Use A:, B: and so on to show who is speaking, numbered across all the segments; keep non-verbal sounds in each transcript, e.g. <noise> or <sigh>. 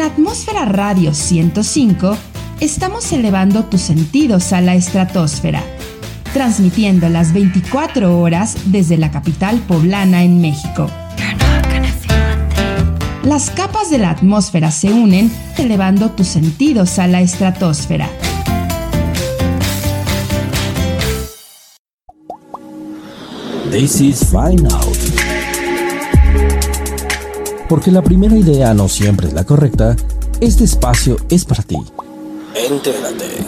A: En Atmósfera Radio 105 estamos elevando tus sentidos a la estratosfera, transmitiendo las 24 horas desde la capital poblana en México. Las capas de la atmósfera se unen, elevando tus sentidos a la estratosfera.
B: This is. Porque la primera idea no siempre es la correcta, este espacio es para ti. Entérate.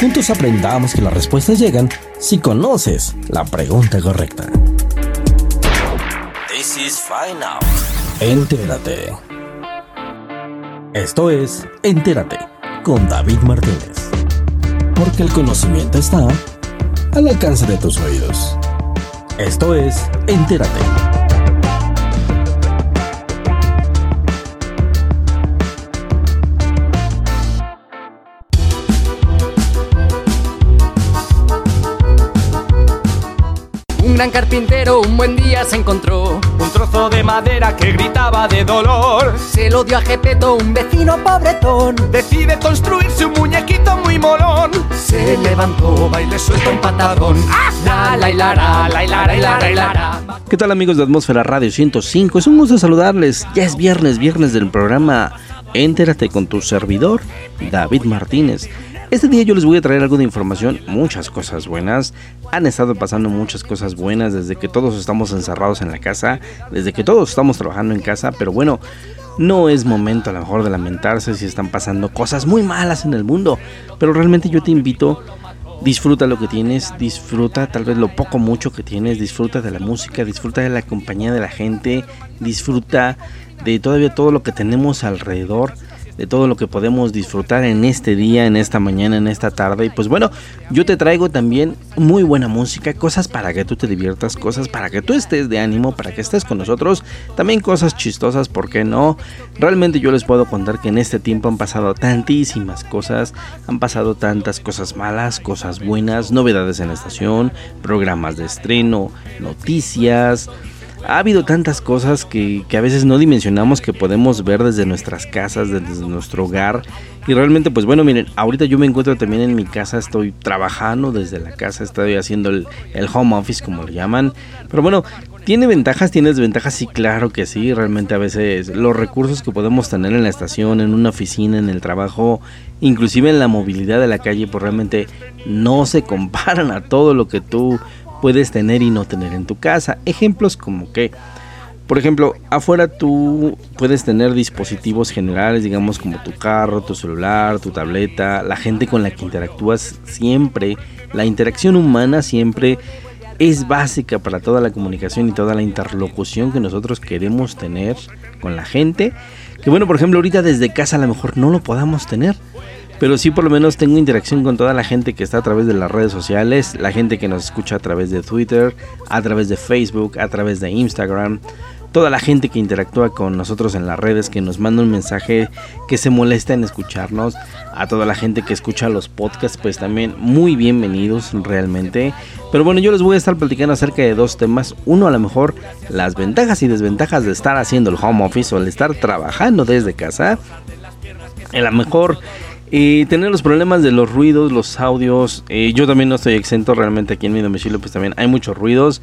B: Juntos aprendamos que las respuestas llegan si conoces la pregunta correcta. This is Out. Entérate. Esto es Entérate con David Martínez. Porque el conocimiento está al alcance de tus oídos. Esto es Entérate.
C: Gran carpintero un buen día se encontró
D: Un trozo de madera que gritaba de dolor.
C: Se lo dio a Gepeto, un vecino pobretón
D: Decide construirse un muñequito muy molón.
C: Se levantó, baile suelto un patadón La la y la la y la.
E: ¿Qué tal amigos de Atmósfera Radio 105? Es un gusto saludarles. Ya es viernes, viernes del programa Entérate con tu servidor, David Martínez. Este día yo les voy a traer algo de información, muchas cosas buenas. Han estado pasando muchas cosas buenas desde que todos estamos encerrados en la casa, desde que todos estamos trabajando en casa, pero bueno, no es momento a lo mejor de lamentarse si están pasando cosas muy malas en el mundo, pero realmente yo te invito Disfruta lo que tienes, disfruta tal vez lo poco mucho que tienes, disfruta de la música, disfruta de la compañía de la gente, disfruta de todavía todo lo que tenemos alrededor, de todo lo que podemos disfrutar en este día, en esta mañana, en esta tarde. Y pues bueno, yo te traigo también muy buena música, cosas para que tú te diviertas, cosas para que tú estés de ánimo, para que estés con nosotros, también cosas chistosas, ¿por qué no? Realmente yo les puedo contar que en este tiempo han pasado tantísimas cosas, han pasado tantas cosas malas, cosas buenas, novedades en la estación, programas de estreno, noticias. Ha habido tantas cosas que, que a veces no dimensionamos que podemos ver desde nuestras casas, desde nuestro hogar. Y realmente, pues bueno, miren, ahorita yo me encuentro también en mi casa, estoy trabajando desde la casa, estoy haciendo el, el home office, como lo llaman. Pero bueno, ¿tiene ventajas? ¿Tiene desventajas? Sí, claro que sí. Realmente a veces los recursos que podemos tener en la estación, en una oficina, en el trabajo, inclusive en la movilidad de la calle, pues realmente no se comparan a todo lo que tú puedes tener y no tener en tu casa. Ejemplos como que, por ejemplo, afuera tú puedes tener dispositivos generales, digamos como tu carro, tu celular, tu tableta, la gente con la que interactúas siempre, la interacción humana siempre es básica para toda la comunicación y toda la interlocución que nosotros queremos tener con la gente. Que bueno, por ejemplo, ahorita desde casa a lo mejor no lo podamos tener. Pero sí por lo menos tengo interacción con toda la gente que está a través de las redes sociales, la gente que nos escucha a través de Twitter, a través de Facebook, a través de Instagram, toda la gente que interactúa con nosotros en las redes, que nos manda un mensaje, que se molesta en escucharnos, a toda la gente que escucha los podcasts, pues también muy bienvenidos realmente. Pero bueno, yo les voy a estar platicando acerca de dos temas. Uno, a lo mejor las ventajas y desventajas de estar haciendo el home office o el estar trabajando desde casa. A lo mejor y tener los problemas de los ruidos, los audios. eh, yo también no estoy exento realmente aquí en mi domicilio, pues también hay muchos ruidos.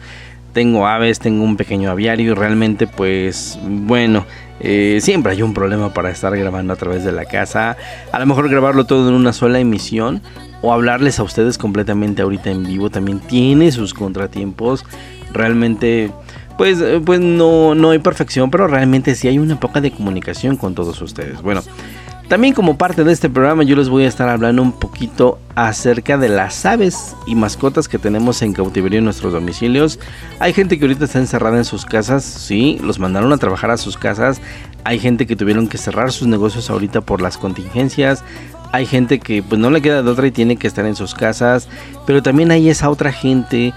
E: Tengo aves, tengo un pequeño aviario y realmente pues bueno, eh, siempre hay un problema para estar grabando a través de la casa. A lo mejor grabarlo todo en una sola emisión o hablarles a ustedes completamente ahorita en vivo también tiene sus contratiempos. Realmente pues, eh, pues no, no hay perfección, pero realmente sí hay una poca de comunicación con todos ustedes. Bueno, también como parte de este programa yo les voy a estar hablando un poquito acerca de las aves y mascotas que tenemos en cautiverio en nuestros domicilios. Hay gente que ahorita está encerrada en sus casas, sí, los mandaron a trabajar a sus casas. Hay gente que tuvieron que cerrar sus negocios ahorita por las contingencias. Hay gente que pues no le queda de otra y tiene que estar en sus casas. Pero también hay esa otra gente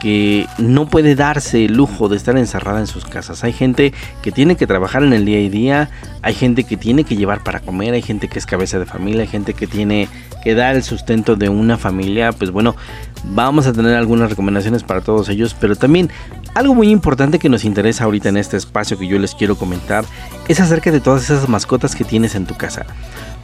E: que no puede darse el lujo de estar encerrada en sus casas. Hay gente que tiene que trabajar en el día a día, hay gente que tiene que llevar para comer, hay gente que es cabeza de familia, hay gente que tiene que da el sustento de una familia, pues bueno, vamos a tener algunas recomendaciones para todos ellos, pero también algo muy importante que nos interesa ahorita en este espacio que yo les quiero comentar es acerca de todas esas mascotas que tienes en tu casa.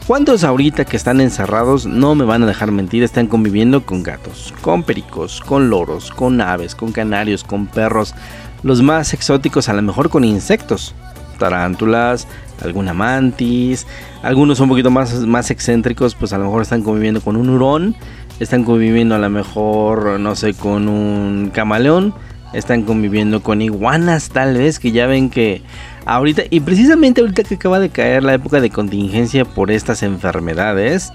E: ¿Cuántos ahorita que están encerrados no me van a dejar mentir? Están conviviendo con gatos, con pericos, con loros, con aves, con canarios, con perros, los más exóticos a lo mejor con insectos, tarántulas, alguna mantis, algunos un poquito más, más excéntricos, pues a lo mejor están conviviendo con un hurón, están conviviendo a lo mejor, no sé, con un camaleón, están conviviendo con iguanas tal vez, que ya ven que ahorita, y precisamente ahorita que acaba de caer la época de contingencia por estas enfermedades,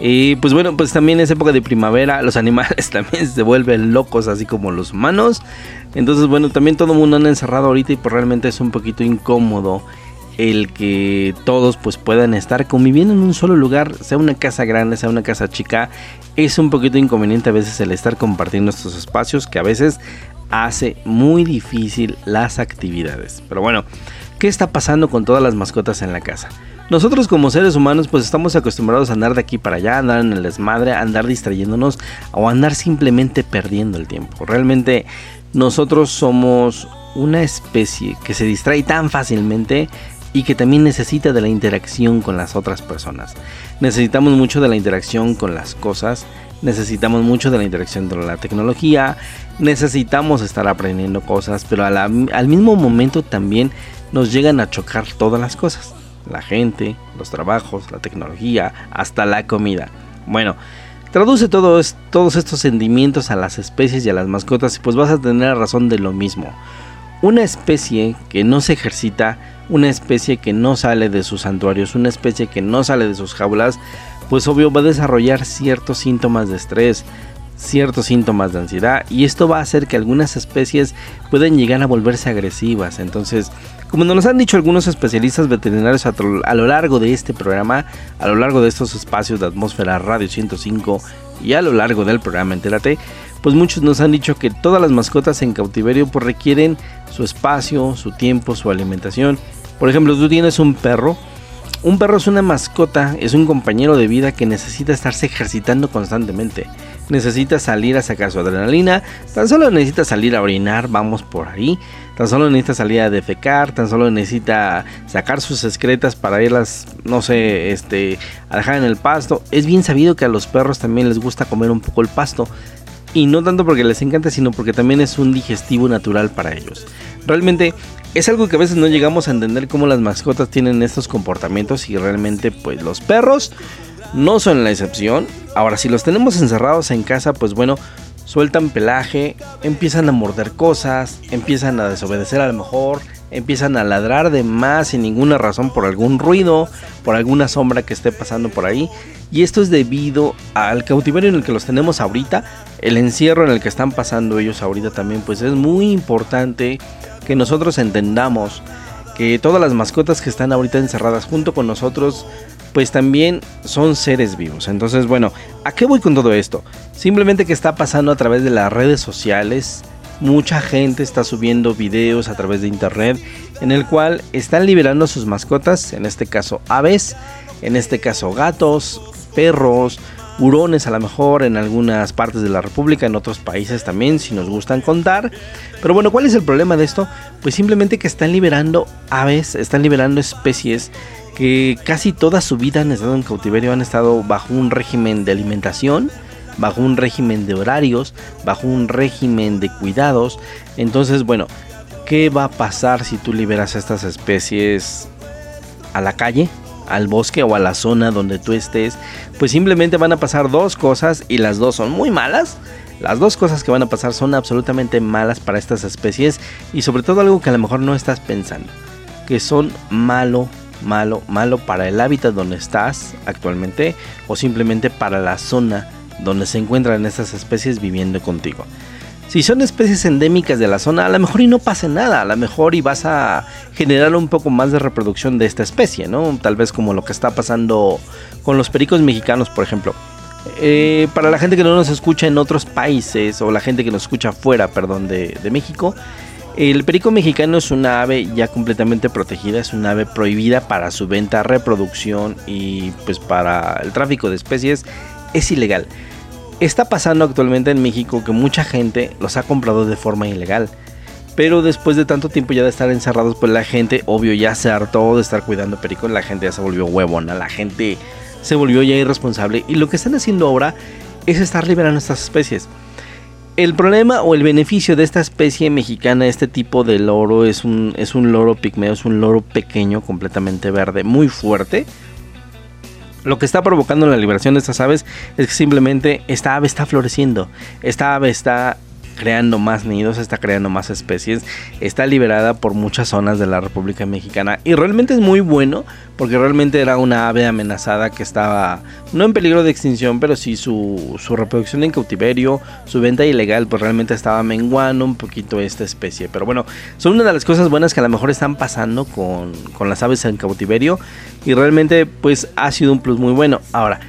E: y pues bueno, pues también es época de primavera, los animales <laughs> también se vuelven locos así como los humanos. Entonces bueno, también todo el mundo anda encerrado ahorita y pues realmente es un poquito incómodo el que todos pues puedan estar conviviendo en un solo lugar, sea una casa grande, sea una casa chica, es un poquito inconveniente a veces el estar compartiendo estos espacios que a veces hace muy difícil las actividades. Pero bueno, ¿qué está pasando con todas las mascotas en la casa? Nosotros como seres humanos pues estamos acostumbrados a andar de aquí para allá, andar en el desmadre, andar distrayéndonos o andar simplemente perdiendo el tiempo. Realmente nosotros somos una especie que se distrae tan fácilmente y que también necesita de la interacción con las otras personas. Necesitamos mucho de la interacción con las cosas, necesitamos mucho de la interacción con la tecnología, necesitamos estar aprendiendo cosas, pero al mismo momento también nos llegan a chocar todas las cosas. La gente, los trabajos, la tecnología, hasta la comida. Bueno, traduce todos estos sentimientos a las especies y a las mascotas y pues vas a tener razón de lo mismo. Una especie que no se ejercita, una especie que no sale de sus santuarios, una especie que no sale de sus jaulas, pues obvio va a desarrollar ciertos síntomas de estrés, ciertos síntomas de ansiedad y esto va a hacer que algunas especies puedan llegar a volverse agresivas. Entonces, como nos han dicho algunos especialistas veterinarios a, lo largo de este programa, a lo largo de estos espacios de atmósfera Radio 105 y a lo largo del programa Entérate, pues muchos nos han dicho que todas las mascotas en cautiverio pues requieren su espacio, su tiempo, su alimentación. Por ejemplo, tú tienes un perro, un perro es una mascota, es un compañero de vida que necesita estarse ejercitando constantemente. Necesita salir a sacar su adrenalina, tan solo necesita salir a orinar, vamos por ahí. Tan solo necesita salir a defecar, tan solo necesita sacar sus excretas para irlas, no sé, este, a dejar en el pasto. Es bien sabido que a los perros también les gusta comer un poco el pasto. Y no tanto porque les encanta, sino porque también es un digestivo natural para ellos. Realmente es algo que a veces no llegamos a entender cómo las mascotas tienen estos comportamientos y realmente pues los perros no son la excepción. Ahora si los tenemos encerrados en casa pues bueno, sueltan pelaje, empiezan a morder cosas, empiezan a desobedecer a lo mejor, empiezan a ladrar de más sin ninguna razón por algún ruido, por alguna sombra que esté pasando por ahí. Y esto es debido al cautiverio en el que los tenemos ahorita, el encierro en el que están pasando ellos ahorita también, pues es muy importante que nosotros entendamos que todas las mascotas que están ahorita encerradas junto con nosotros, pues también son seres vivos. Entonces, bueno, ¿a qué voy con todo esto? Simplemente que está pasando a través de las redes sociales. Mucha gente está subiendo videos a través de internet en el cual están liberando sus mascotas, en este caso aves, en este caso gatos, perros, hurones a lo mejor en algunas partes de la República, en otros países también, si nos gustan contar. Pero bueno, ¿cuál es el problema de esto? Pues simplemente que están liberando aves, están liberando especies que casi toda su vida han estado en cautiverio, han estado bajo un régimen de alimentación, bajo un régimen de horarios, bajo un régimen de cuidados. Entonces, bueno, ¿qué va a pasar si tú liberas a estas especies a la calle? al bosque o a la zona donde tú estés, pues simplemente van a pasar dos cosas y las dos son muy malas. Las dos cosas que van a pasar son absolutamente malas para estas especies y sobre todo algo que a lo mejor no estás pensando, que son malo, malo, malo para el hábitat donde estás actualmente o simplemente para la zona donde se encuentran estas especies viviendo contigo. Si son especies endémicas de la zona, a lo mejor y no pase nada, a lo mejor y vas a generar un poco más de reproducción de esta especie, ¿no? Tal vez como lo que está pasando con los pericos mexicanos, por ejemplo. Eh, para la gente que no nos escucha en otros países o la gente que nos escucha fuera, perdón, de México, El perico mexicano es una ave ya completamente protegida, es una ave prohibida para su venta, reproducción y pues para el tráfico de especies es ilegal. Está pasando actualmente en México que mucha gente los ha comprado de forma ilegal. Pero después de tanto tiempo ya de estar encerrados, pues la gente, obvio, ya se hartó de estar cuidando pericos. La gente ya se volvió huevona, la gente se volvió ya irresponsable. Y lo que están haciendo ahora es estar liberando estas especies. El problema o el beneficio de esta especie mexicana, este tipo de loro, es un, es un loro pigmeo, es un loro pequeño, completamente verde, muy fuerte. Lo que está provocando la liberación de estas aves es que simplemente esta ave está floreciendo. Esta ave está creando más nidos, está creando más especies, está liberada por muchas zonas de la República Mexicana y realmente es muy bueno porque realmente era una ave amenazada que estaba no en peligro de extinción, pero sí su, reproducción en cautiverio, su venta ilegal, pues realmente estaba menguando un poquito esta especie. Pero bueno, son una de las cosas buenas que a lo mejor están pasando con, con las aves en cautiverio y realmente pues ha sido un plus muy bueno. Ahora,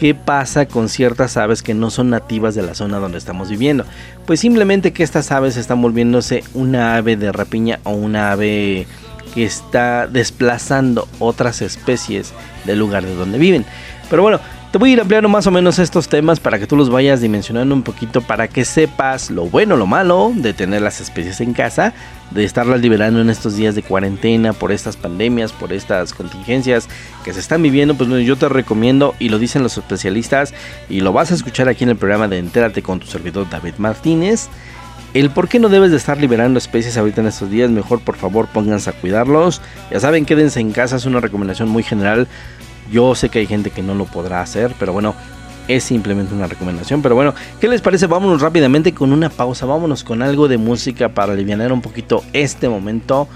E: ¿Qué pasa con ciertas aves que no son nativas de la zona donde estamos viviendo? Pues simplemente que estas aves están volviéndose una ave de rapiña o una ave que está desplazando otras especies del lugar de donde viven. Pero bueno, te voy a ir ampliando más o menos estos temas para que tú los vayas dimensionando un poquito, para que sepas lo bueno, lo malo de tener las especies en casa, de estarlas liberando en estos días de cuarentena, por estas pandemias, por estas contingencias que se están viviendo. Pues yo te recomiendo, y lo dicen los especialistas, y lo vas a escuchar aquí en el programa de Entérate con tu servidor David Martínez. El por qué no debes de estar liberando especies ahorita en estos días, mejor por favor pónganse a cuidarlos. Ya saben, quédense en casa, es una recomendación muy general yo sé que hay gente que no lo podrá hacer, pero bueno, es simplemente una recomendación. Pero bueno, ¿qué les parece? Vámonos rápidamente con una pausa, vámonos con algo de música para aliviar un poquito este momento,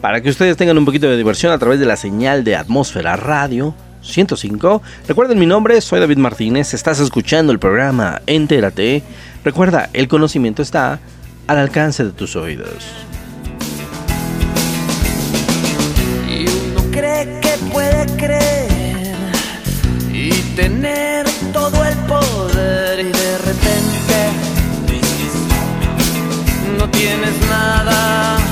E: para que ustedes tengan un poquito de diversión a través de la señal de Atmósfera Radio. 105. Recuerden mi nombre, soy David Martínez, estás escuchando el programa Entérate. Recuerda, el conocimiento está al alcance de tus oídos.
F: Y uno cree que puede creer tener todo el poder y de repente no tienes nada.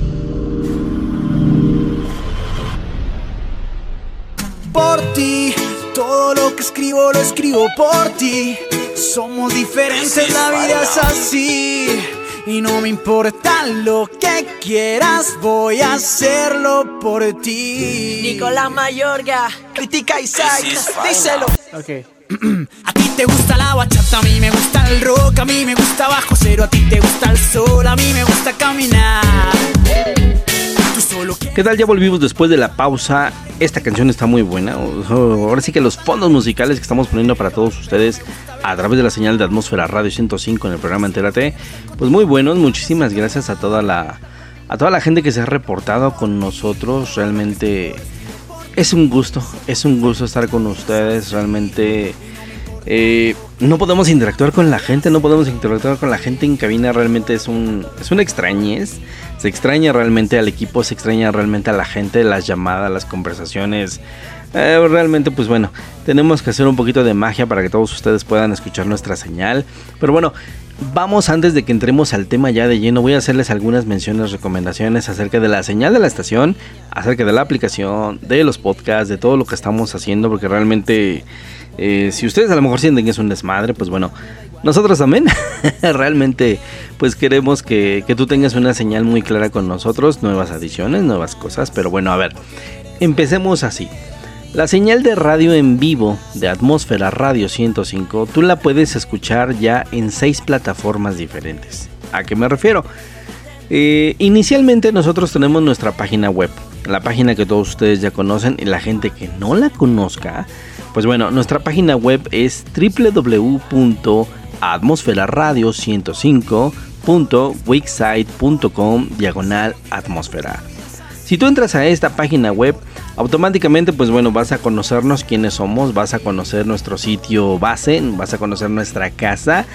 F: Por ti, todo lo que escribo lo escribo por ti. Somos diferentes, la vida es así. Y no me importa lo que quieras, voy a hacerlo por ti.
G: Nicolás Mayorga, critica y díselo.
F: Ok. <clears throat> A ti te gusta la bachata, a mí me gusta el rock, a mí me gusta bajo cero, a ti te gusta el sol, a mí me gusta caminar.
E: ¿Qué tal? Ya volvimos después de la pausa. Esta canción está muy buena. Ahora sí que los fondos musicales que estamos poniendo para todos ustedes a través de la señal de Atmósfera Radio 105 en el programa Entérate, pues muy buenos. Muchísimas gracias a toda la a toda la gente que se ha reportado con nosotros. Realmente es un gusto, es un gusto estar con ustedes. Realmente eh, no podemos interactuar con la gente, no podemos interactuar con la gente en cabina. Realmente es un es una extrañez. Se extraña realmente al equipo, se extraña realmente a la gente, las llamadas, las conversaciones. Eh, realmente, pues bueno, tenemos que hacer un poquito de magia para que todos ustedes puedan escuchar nuestra señal. Pero bueno, vamos antes de que entremos al tema ya de lleno, voy a hacerles algunas menciones, recomendaciones acerca de la señal de la estación, acerca de la aplicación, de los podcasts, de todo lo que estamos haciendo, porque realmente, eh, si ustedes a lo mejor sienten que es un desmadre, pues bueno, nosotros también <laughs> realmente pues queremos que, que, tú tengas una señal muy clara con nosotros, nuevas adiciones, nuevas cosas, pero bueno, a ver, empecemos así. La señal de radio en vivo de Atmósfera Radio 105 tú la puedes escuchar ya en seis plataformas diferentes. ¿A qué me refiero? Eh, inicialmente nosotros tenemos nuestra página web, la página que todos ustedes ya conocen y la gente que no la conozca, pues bueno, nuestra página web es www.atmosferaradio105.wixsite.com diagonal atmósfera. Si tú entras a esta página web, automáticamente pues bueno, vas a conocernos quiénes somos, vas a conocer nuestro sitio base, vas a conocer nuestra casa,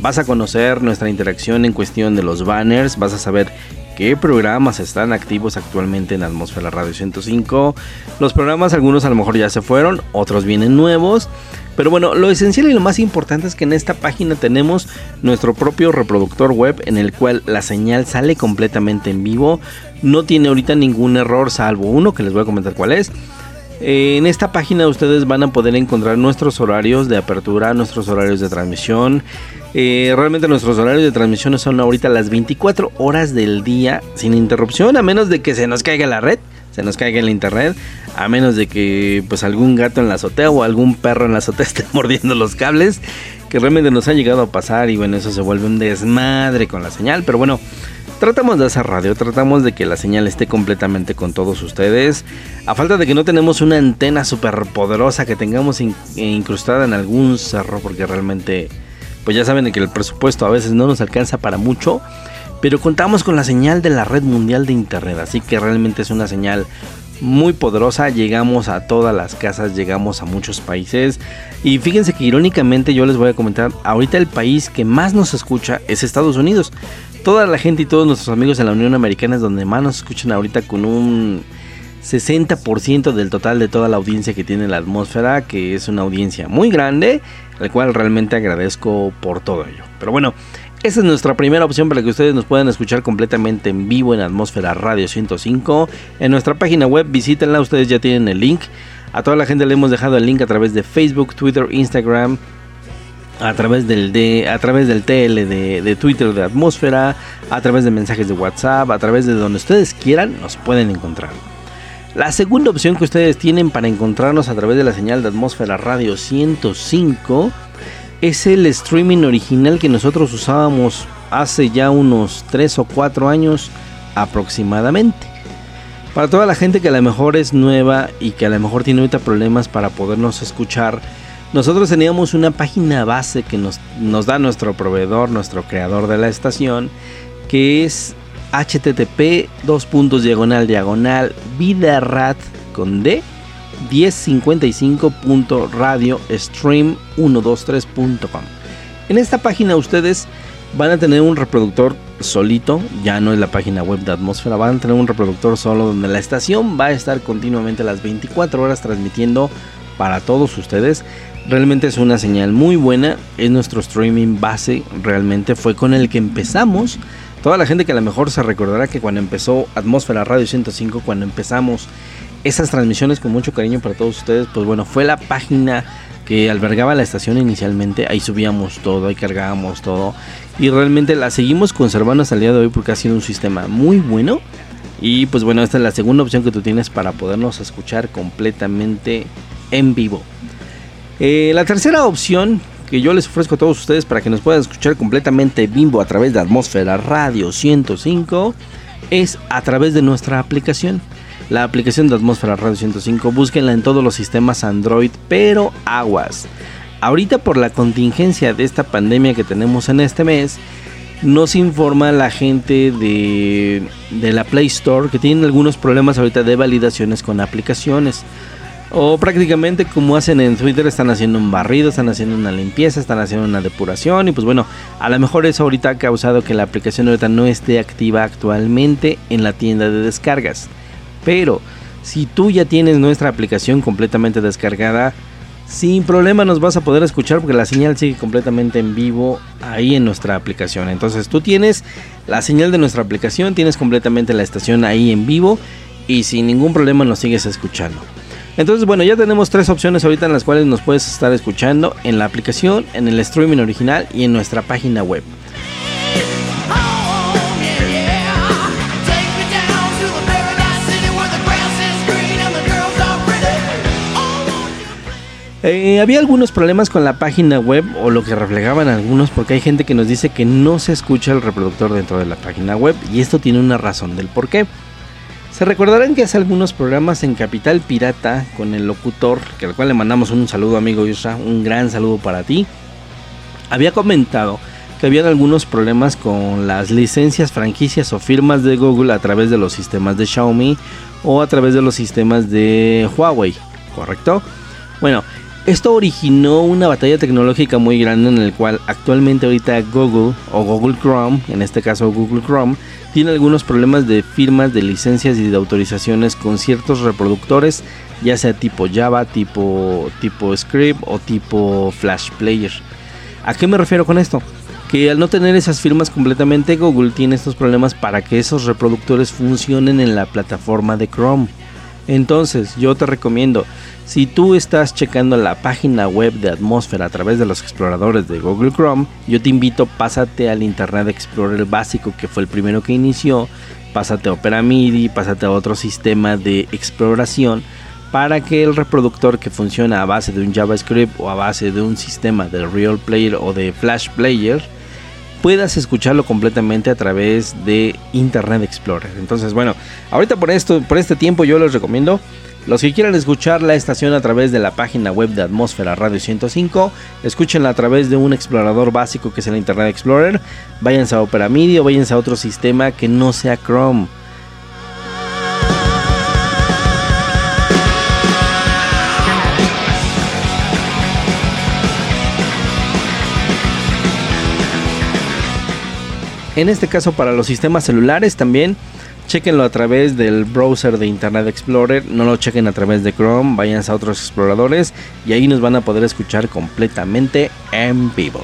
E: vas a conocer nuestra interacción en cuestión de los banners, vas a saber qué programas están activos actualmente en Atmósfera Radio 105. Los programas algunos a lo mejor ya se fueron, otros vienen nuevos. Pero bueno, lo esencial y lo más importante es que en esta página tenemos nuestro propio reproductor web en el cual la señal sale completamente en vivo. No tiene ahorita ningún error salvo uno que les voy a comentar cuál es. En esta página ustedes van a poder encontrar nuestros horarios de apertura, nuestros horarios de transmisión. Eh, realmente nuestros horarios de transmisión son ahorita las 24 horas del día sin interrupción, a menos de que se nos caiga la red se nos caiga el internet, a menos de que pues algún gato en la azotea o algún perro en la azotea <laughs> esté mordiendo los cables, que realmente nos ha llegado a pasar y bueno, eso se vuelve un desmadre con la señal, pero bueno, tratamos de hacer radio, tratamos de que la señal esté completamente con todos ustedes, a falta de que no tenemos una antena súper poderosa que tengamos incrustada en algún cerro, porque realmente pues ya saben que el presupuesto a veces no nos alcanza para mucho, pero contamos con la señal de la red mundial de internet, así que realmente es una señal muy poderosa, llegamos a todas las casas, llegamos a muchos países y fíjense que irónicamente yo les voy a comentar, ahorita el país que más nos escucha es Estados Unidos. Toda la gente y todos nuestros amigos en la Unión Americana es donde más nos escuchan ahorita con un 60% del total de toda la audiencia que tiene la atmósfera, que es una audiencia muy grande, al cual realmente agradezco por todo ello. Pero bueno, esa es nuestra primera opción para que ustedes nos puedan escuchar completamente en vivo en Atmósfera Radio 105. En nuestra página web, visítenla, ustedes ya tienen el link. A toda la gente le hemos dejado el link a través de Facebook, Twitter, Instagram, a través del, de, a través del TL de, de, Twitter de Atmósfera, a través de mensajes de WhatsApp, a través de donde ustedes quieran, nos pueden encontrar. La segunda opción que ustedes tienen para encontrarnos a través de la señal de Atmósfera Radio 105 es el streaming original que nosotros usábamos hace ya unos 3 o 4 años aproximadamente. Para toda la gente que a lo mejor es nueva y que a lo mejor tiene ahorita problemas para podernos escuchar, nosotros teníamos una página base que nos, nos da nuestro proveedor, nuestro creador de la estación, que es http dos puntos diagonal diagonal vidarat con d 1055.radiostream123.com. En esta página ustedes van a tener un reproductor solito, ya no es la página web de Atmósfera, van a tener un reproductor solo donde la estación va a estar continuamente las 24 horas transmitiendo para todos ustedes. Realmente es una señal muy buena, es nuestro streaming base, realmente fue con el que empezamos. Toda la gente que a lo mejor se recordará que cuando empezó Atmósfera Radio 105, cuando empezamos esas transmisiones con mucho cariño para todos ustedes, pues bueno, fue la página que albergaba la estación inicialmente, ahí subíamos todo, ahí cargábamos todo y realmente la seguimos conservando hasta el día de hoy porque ha sido un sistema muy bueno y pues bueno, esta es la segunda opción que tú tienes para podernos escuchar completamente en vivo. Eh, la tercera opción que yo les ofrezco a todos ustedes para que nos puedan escuchar completamente vivo a través de Atmósfera Radio 105 es a través de nuestra aplicación la aplicación de Atmósfera Radio 105. Búsquenla en todos los sistemas Android, pero aguas. Ahorita por la contingencia de esta pandemia que tenemos en este mes, nos informa la gente de, de la Play Store que tienen algunos problemas ahorita de validaciones con aplicaciones. O prácticamente como hacen en Twitter, están haciendo un barrido, están haciendo una limpieza, están haciendo una depuración. Y pues bueno, a lo mejor eso ahorita ha causado que la aplicación ahorita no esté activa actualmente en la tienda de descargas. Pero si tú ya tienes nuestra aplicación completamente descargada, sin problema nos vas a poder escuchar porque la señal sigue completamente en vivo ahí en nuestra aplicación. Entonces tú tienes la señal de nuestra aplicación, tienes completamente la estación ahí en vivo y sin ningún problema nos sigues escuchando. Entonces bueno, ya tenemos tres opciones ahorita en las cuales nos puedes estar escuchando en la aplicación, en el streaming original y en nuestra página web. Eh, había algunos problemas con la página web o lo que reflejaban algunos porque hay gente que nos dice que no se escucha el reproductor dentro de la página web y esto tiene una razón del por qué. Se recordarán que hace algunos programas en Capital Pirata con el locutor, que al cual le mandamos un saludo amigo Yusra, un gran saludo para ti. Había comentado que habían algunos problemas con las licencias, franquicias o firmas de Google a través de los sistemas de Xiaomi o a través de los sistemas de Huawei, ¿correcto? Bueno, esto originó una batalla tecnológica muy grande en el cual actualmente ahorita Google o Google Chrome, en este caso Google Chrome, tiene algunos problemas de firmas de licencias y de autorizaciones con ciertos reproductores, ya sea tipo Java, tipo, tipo Script o tipo Flash Player. ¿A qué me refiero con esto? Que al no tener esas firmas completamente, Google tiene estos problemas para que esos reproductores funcionen en la plataforma de Chrome. Entonces, yo te recomiendo, si tú estás checando la página web de Atmósfera a través de los exploradores de Google Chrome, yo te invito, pásate al Internet Explorer básico que fue el primero que inició, pásate a Opera MIDI, pásate a otro sistema de exploración para que el reproductor que funciona a base de un JavaScript o a base de un sistema de Real Player o de Flash Player puedas escucharlo completamente a través de Internet Explorer. Entonces, bueno, ahorita por esto, por este tiempo yo les recomiendo los que quieran escuchar la estación a través de la página web de Atmósfera Radio 105, escúchenla a través de un explorador básico que es el Internet Explorer. Váyanse a Opera MIDI o váyanse a otro sistema que no sea Chrome. En este caso para los sistemas celulares también chequenlo a través del browser de Internet Explorer, no lo chequen a través de Chrome, vayan a otros exploradores y ahí nos van a poder escuchar completamente en vivo.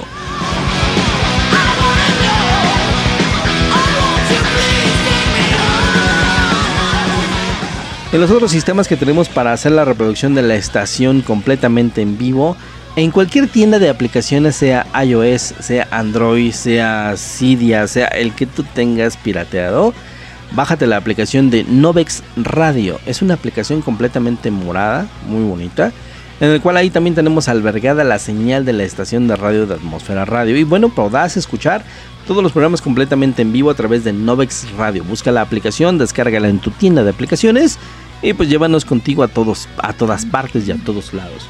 E: En los otros sistemas que tenemos para hacer la reproducción de la estación completamente en vivo, en cualquier tienda de aplicaciones, sea iOS, sea Android, sea Cydia, sea el que tú tengas pirateado, bájate la aplicación de Novex Radio. Es una aplicación completamente morada, muy bonita, en el cual ahí también tenemos albergada la señal de la estación de radio de Atmósfera Radio. Y bueno, podrás escuchar todos los programas completamente en vivo a través de Novex Radio. Busca la aplicación, descárgala en tu tienda de aplicaciones y pues llévanos contigo a todos, a todas partes y a todos lados.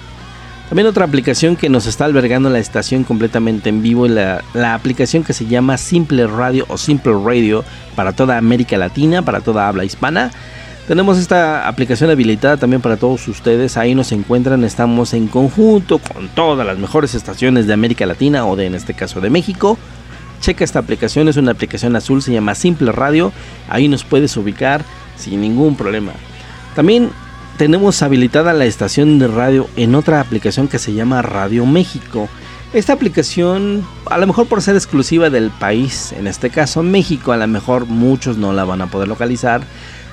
E: También otra aplicación que nos está albergando la estación completamente en vivo, la, la aplicación que se llama Simple Radio o Simple Radio para toda América Latina, para toda habla hispana. Tenemos esta aplicación habilitada también para todos ustedes. Ahí nos encuentran. Estamos en conjunto con todas las mejores estaciones de América Latina o de en este caso de México. Checa esta aplicación. Es una aplicación azul. Se llama Simple Radio. Ahí nos puedes ubicar sin ningún problema. También tenemos habilitada la estación de radio en otra aplicación que se llama Radio México. Esta aplicación, a lo mejor por ser exclusiva del país, en este caso México, a lo mejor muchos no la van a poder localizar,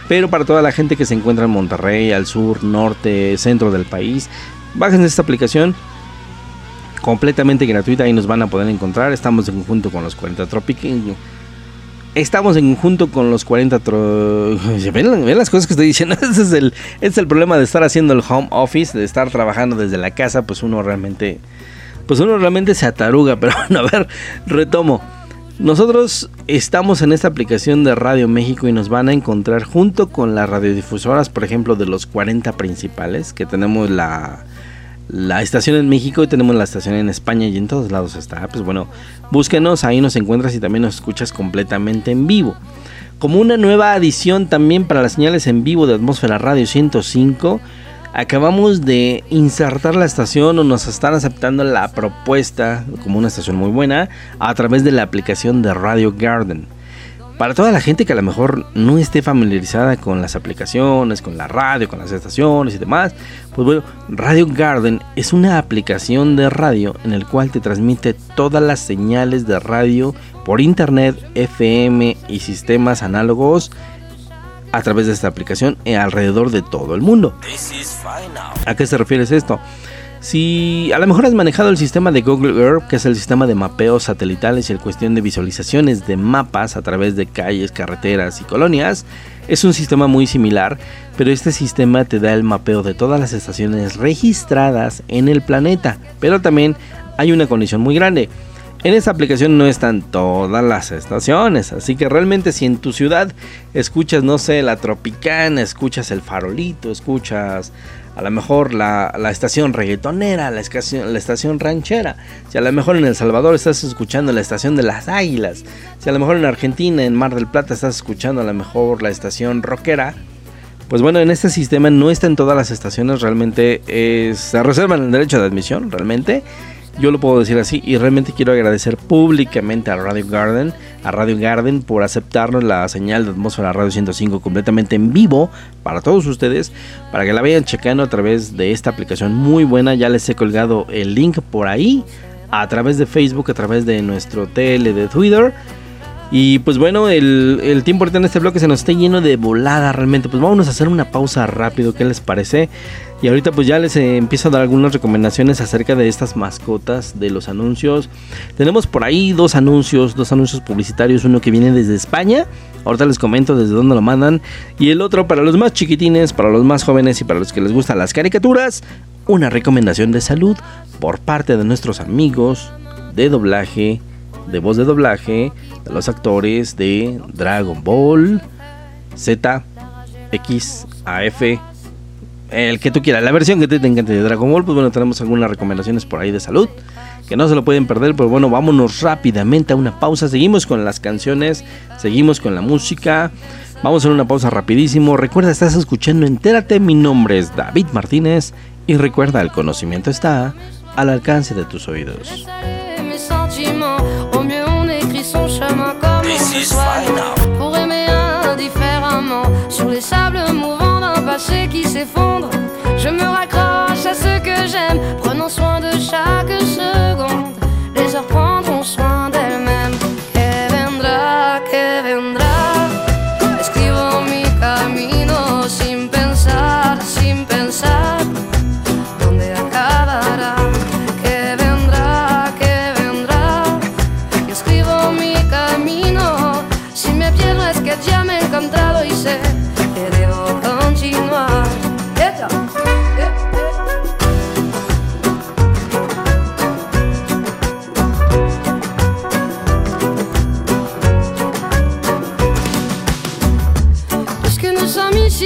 E: pero para toda la gente que se encuentra en Monterrey, al sur, norte, centro del país, bajen esta aplicación completamente gratuita y nos van a poder encontrar. Estamos en conjunto con los 40 Tropic Estamos en conjunto con los 40 <laughs> ¿Ven, las cosas que estoy diciendo. <laughs> Ese es, el, es el problema de estar haciendo el home office, de estar trabajando desde la casa. Pues uno realmente. Pues uno realmente se ataruga. <laughs> Pero bueno, a ver, retomo. Nosotros estamos en esta aplicación de Radio México y nos van a encontrar junto con las radiodifusoras, por ejemplo, de los 40 principales, que tenemos la, la estación en México y tenemos la estación en España y en todos lados está. Pues bueno, búsquenos, ahí nos encuentras y también nos escuchas completamente en vivo. Como una nueva adición también para las señales en vivo de Atmósfera Radio 105, acabamos de insertar la estación o nos están aceptando la propuesta como una estación muy buena a través de la aplicación de Radio Garden. Para toda la gente que a lo mejor no esté familiarizada con las aplicaciones, con la radio, con las estaciones y demás, pues bueno, Radio Garden es una aplicación de radio en el cual te transmite todas las señales de radio por internet, FM y sistemas análogos a través de esta aplicación alrededor de todo el mundo. ¿A qué se refiere esto? Si a lo mejor has manejado el sistema de Google Earth, que es el sistema de mapeos satelitales y el cuestión de visualizaciones de mapas a través de calles, carreteras y colonias, es un sistema muy similar, pero este sistema te da el mapeo de todas las estaciones registradas en el planeta, pero también hay una condición muy grande. En esta aplicación no están todas las estaciones, así que realmente si en tu ciudad escuchas, no sé, la Tropicana, escuchas el Farolito, escuchas a lo mejor la, estación reggaetonera, la estación, la estación ranchera, si a lo mejor en El Salvador estás escuchando la estación de las águilas, si a lo mejor en Argentina, en Mar del Plata, estás escuchando a lo mejor la estación rockera, pues bueno, en este sistema no están todas las estaciones, realmente se reservan el derecho de admisión, realmente. Yo lo puedo decir así y realmente quiero agradecer públicamente a Radio Garden, a Radio Garden por aceptarnos la señal de atmósfera Radio 105 completamente en vivo para todos ustedes, para que la vayan checando a través de esta aplicación muy buena. Ya les he colgado el link por ahí, a través de Facebook, a través de nuestro tele de Twitter. Y pues bueno, el, el, tiempo ahorita en este bloque se nos está lleno de volada realmente. Pues vámonos a hacer una pausa rápido, ¿qué les parece? Y ahorita pues ya les eh, empiezo a dar algunas recomendaciones acerca de estas mascotas, de los anuncios. Tenemos por ahí dos anuncios, dos anuncios publicitarios, uno que viene desde España, ahorita les comento desde dónde lo mandan, y el otro para los más chiquitines, para los más jóvenes y para los que les gustan las caricaturas, una recomendación de salud por parte de nuestros amigos de doblaje, de voz de doblaje, de los actores de Dragon Ball, Z, X, AF, el que tú quieras, la versión que te encante de Dragon Ball, pues bueno, tenemos algunas recomendaciones por ahí de salud que no se lo pueden perder, pero bueno, vámonos rápidamente a una pausa. Seguimos con las canciones, seguimos con la música. Vamos a una pausa rapidísimo. Recuerda, estás escuchando Entérate, mi nombre es David Martínez y recuerda, el conocimiento está al alcance de tus oídos.
H: Pour aimer indifféremment Sur les sables mouvants d'un passé qui s'effondre Je me raccroche à ce que j'aime.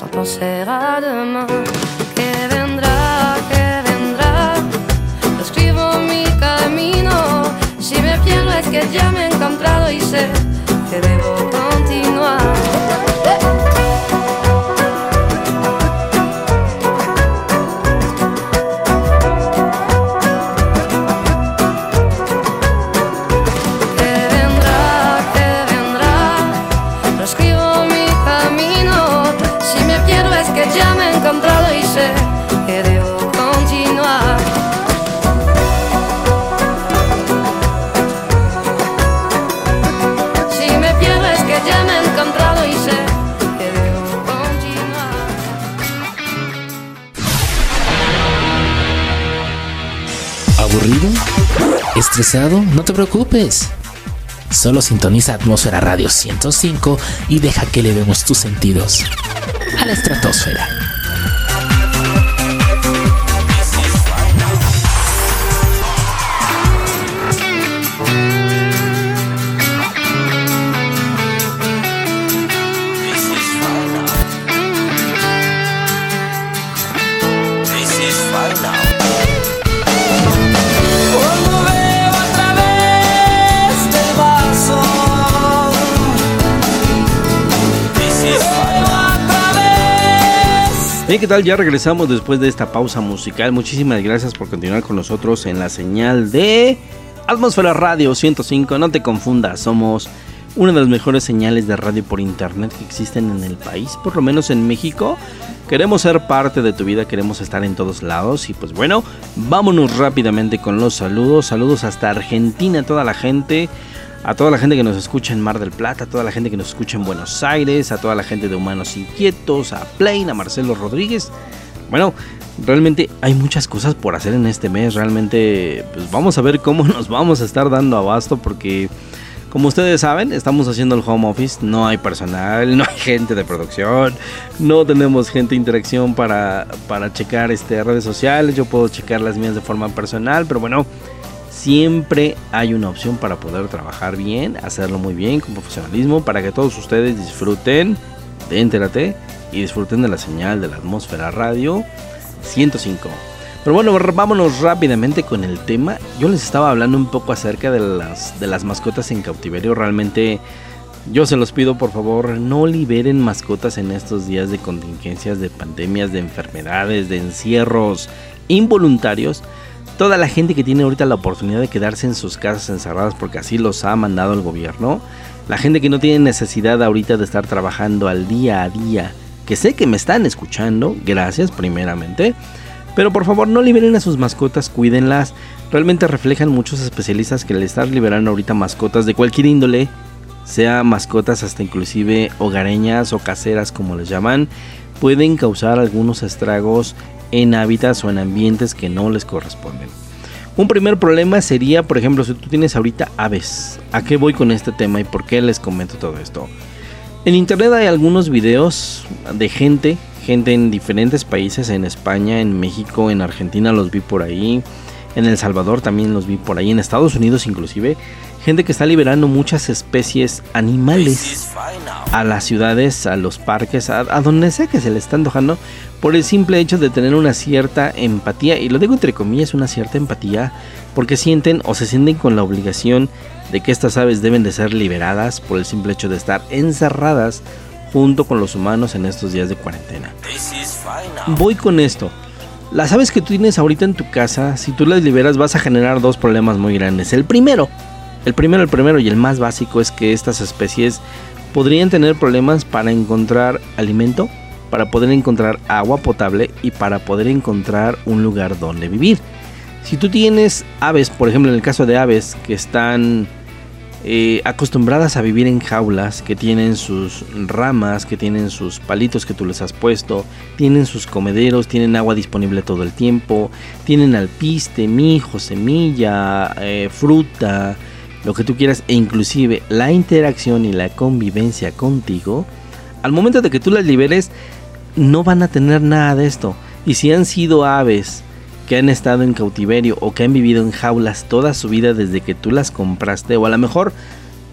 H: sans penser à demain. Que vendra, que vendra, lo escribo mi camino, si me pierdo es que ya me he encontrado y sé que debo continuar.
I: ¿Estresado? No te preocupes. Solo sintoniza Atmósfera Radio 105 y deja que le vemos tus sentidos a la estratosfera.
E: Bien, ¿qué tal? Ya regresamos después de esta pausa musical. Muchísimas gracias por continuar con nosotros en la señal de Atmósfera Radio 105. No te confundas, somos una de las mejores señales de radio por internet que existen en el país, por lo menos en México. Queremos ser parte de tu vida, queremos estar en todos lados y pues bueno, vámonos rápidamente con los saludos. Saludos hasta Argentina, toda la gente, a toda la gente que nos escucha en Mar del Plata, a toda la gente que nos escucha en Buenos Aires, a toda la gente de Humanos Inquietos, a Plain, a Marcelo Rodríguez. Bueno, realmente hay muchas cosas por hacer en este mes. Realmente, pues vamos a ver cómo <laughs> nos vamos a estar dando abasto porque, como ustedes saben, estamos haciendo el home office. No hay personal, <laughs> no hay gente de producción, no tenemos gente de interacción para, para checar este, redes sociales. Yo puedo checar las mías de forma personal, pero bueno, siempre hay una opción para poder trabajar bien, hacerlo muy bien, con profesionalismo, para que todos ustedes disfruten de Entérate y disfruten de la señal de la atmósfera radio 105. Pero bueno, vámonos rápidamente con el tema. Yo les estaba hablando un poco acerca de las, de las mascotas en cautiverio. Realmente yo se los pido por favor, no liberen mascotas en estos días de contingencias, de pandemias, de enfermedades, de encierros involuntarios. Toda la gente que tiene ahorita la oportunidad de quedarse en sus casas encerradas porque así los ha mandado el gobierno. La gente que no tiene necesidad ahorita de estar trabajando al día a día. Que sé que me están escuchando, gracias primeramente. Pero por favor no liberen a sus mascotas, cuídenlas. Realmente reflejan muchos especialistas que le están liberando ahorita mascotas de cualquier índole. Sea mascotas hasta inclusive hogareñas o caseras como les llaman. Pueden causar algunos estragos en hábitats o en ambientes que no les corresponden. Un primer problema sería, por ejemplo, si tú tienes ahorita aves. ¿A qué voy con este tema y por qué les comento todo esto? En internet hay algunos videos de gente, gente en diferentes países, en España, en México, en Argentina los vi por ahí, en El Salvador también los vi por ahí, en Estados Unidos inclusive, gente que está liberando muchas especies animales a las ciudades, a los parques, a, a donde sea que se le está antojando, por el simple hecho de tener una cierta empatía, y lo digo entre comillas, una cierta empatía, porque sienten o se sienten con la obligación de que estas aves deben de ser liberadas por el simple hecho de estar encerradas junto con los humanos en estos días de cuarentena. Voy con esto. Las aves que tú tienes ahorita en tu casa, si tú las liberas vas a generar dos problemas muy grandes. El primero, el primero, el primero y el más básico es que estas especies podrían tener problemas para encontrar alimento, para poder encontrar agua potable y para poder encontrar un lugar donde vivir. Si tú tienes aves, por ejemplo en el caso de aves que están eh, acostumbradas a vivir en jaulas que tienen sus ramas, que tienen sus palitos que tú les has puesto, tienen sus comederos, tienen agua disponible todo el tiempo, tienen alpiste, mijo, semilla, eh, fruta, lo que tú quieras, e inclusive la interacción y la convivencia contigo, al momento de que tú las liberes, no van a tener nada de esto. Y si han sido aves que han estado en cautiverio o que han vivido en jaulas toda su vida desde que tú las compraste, o a lo mejor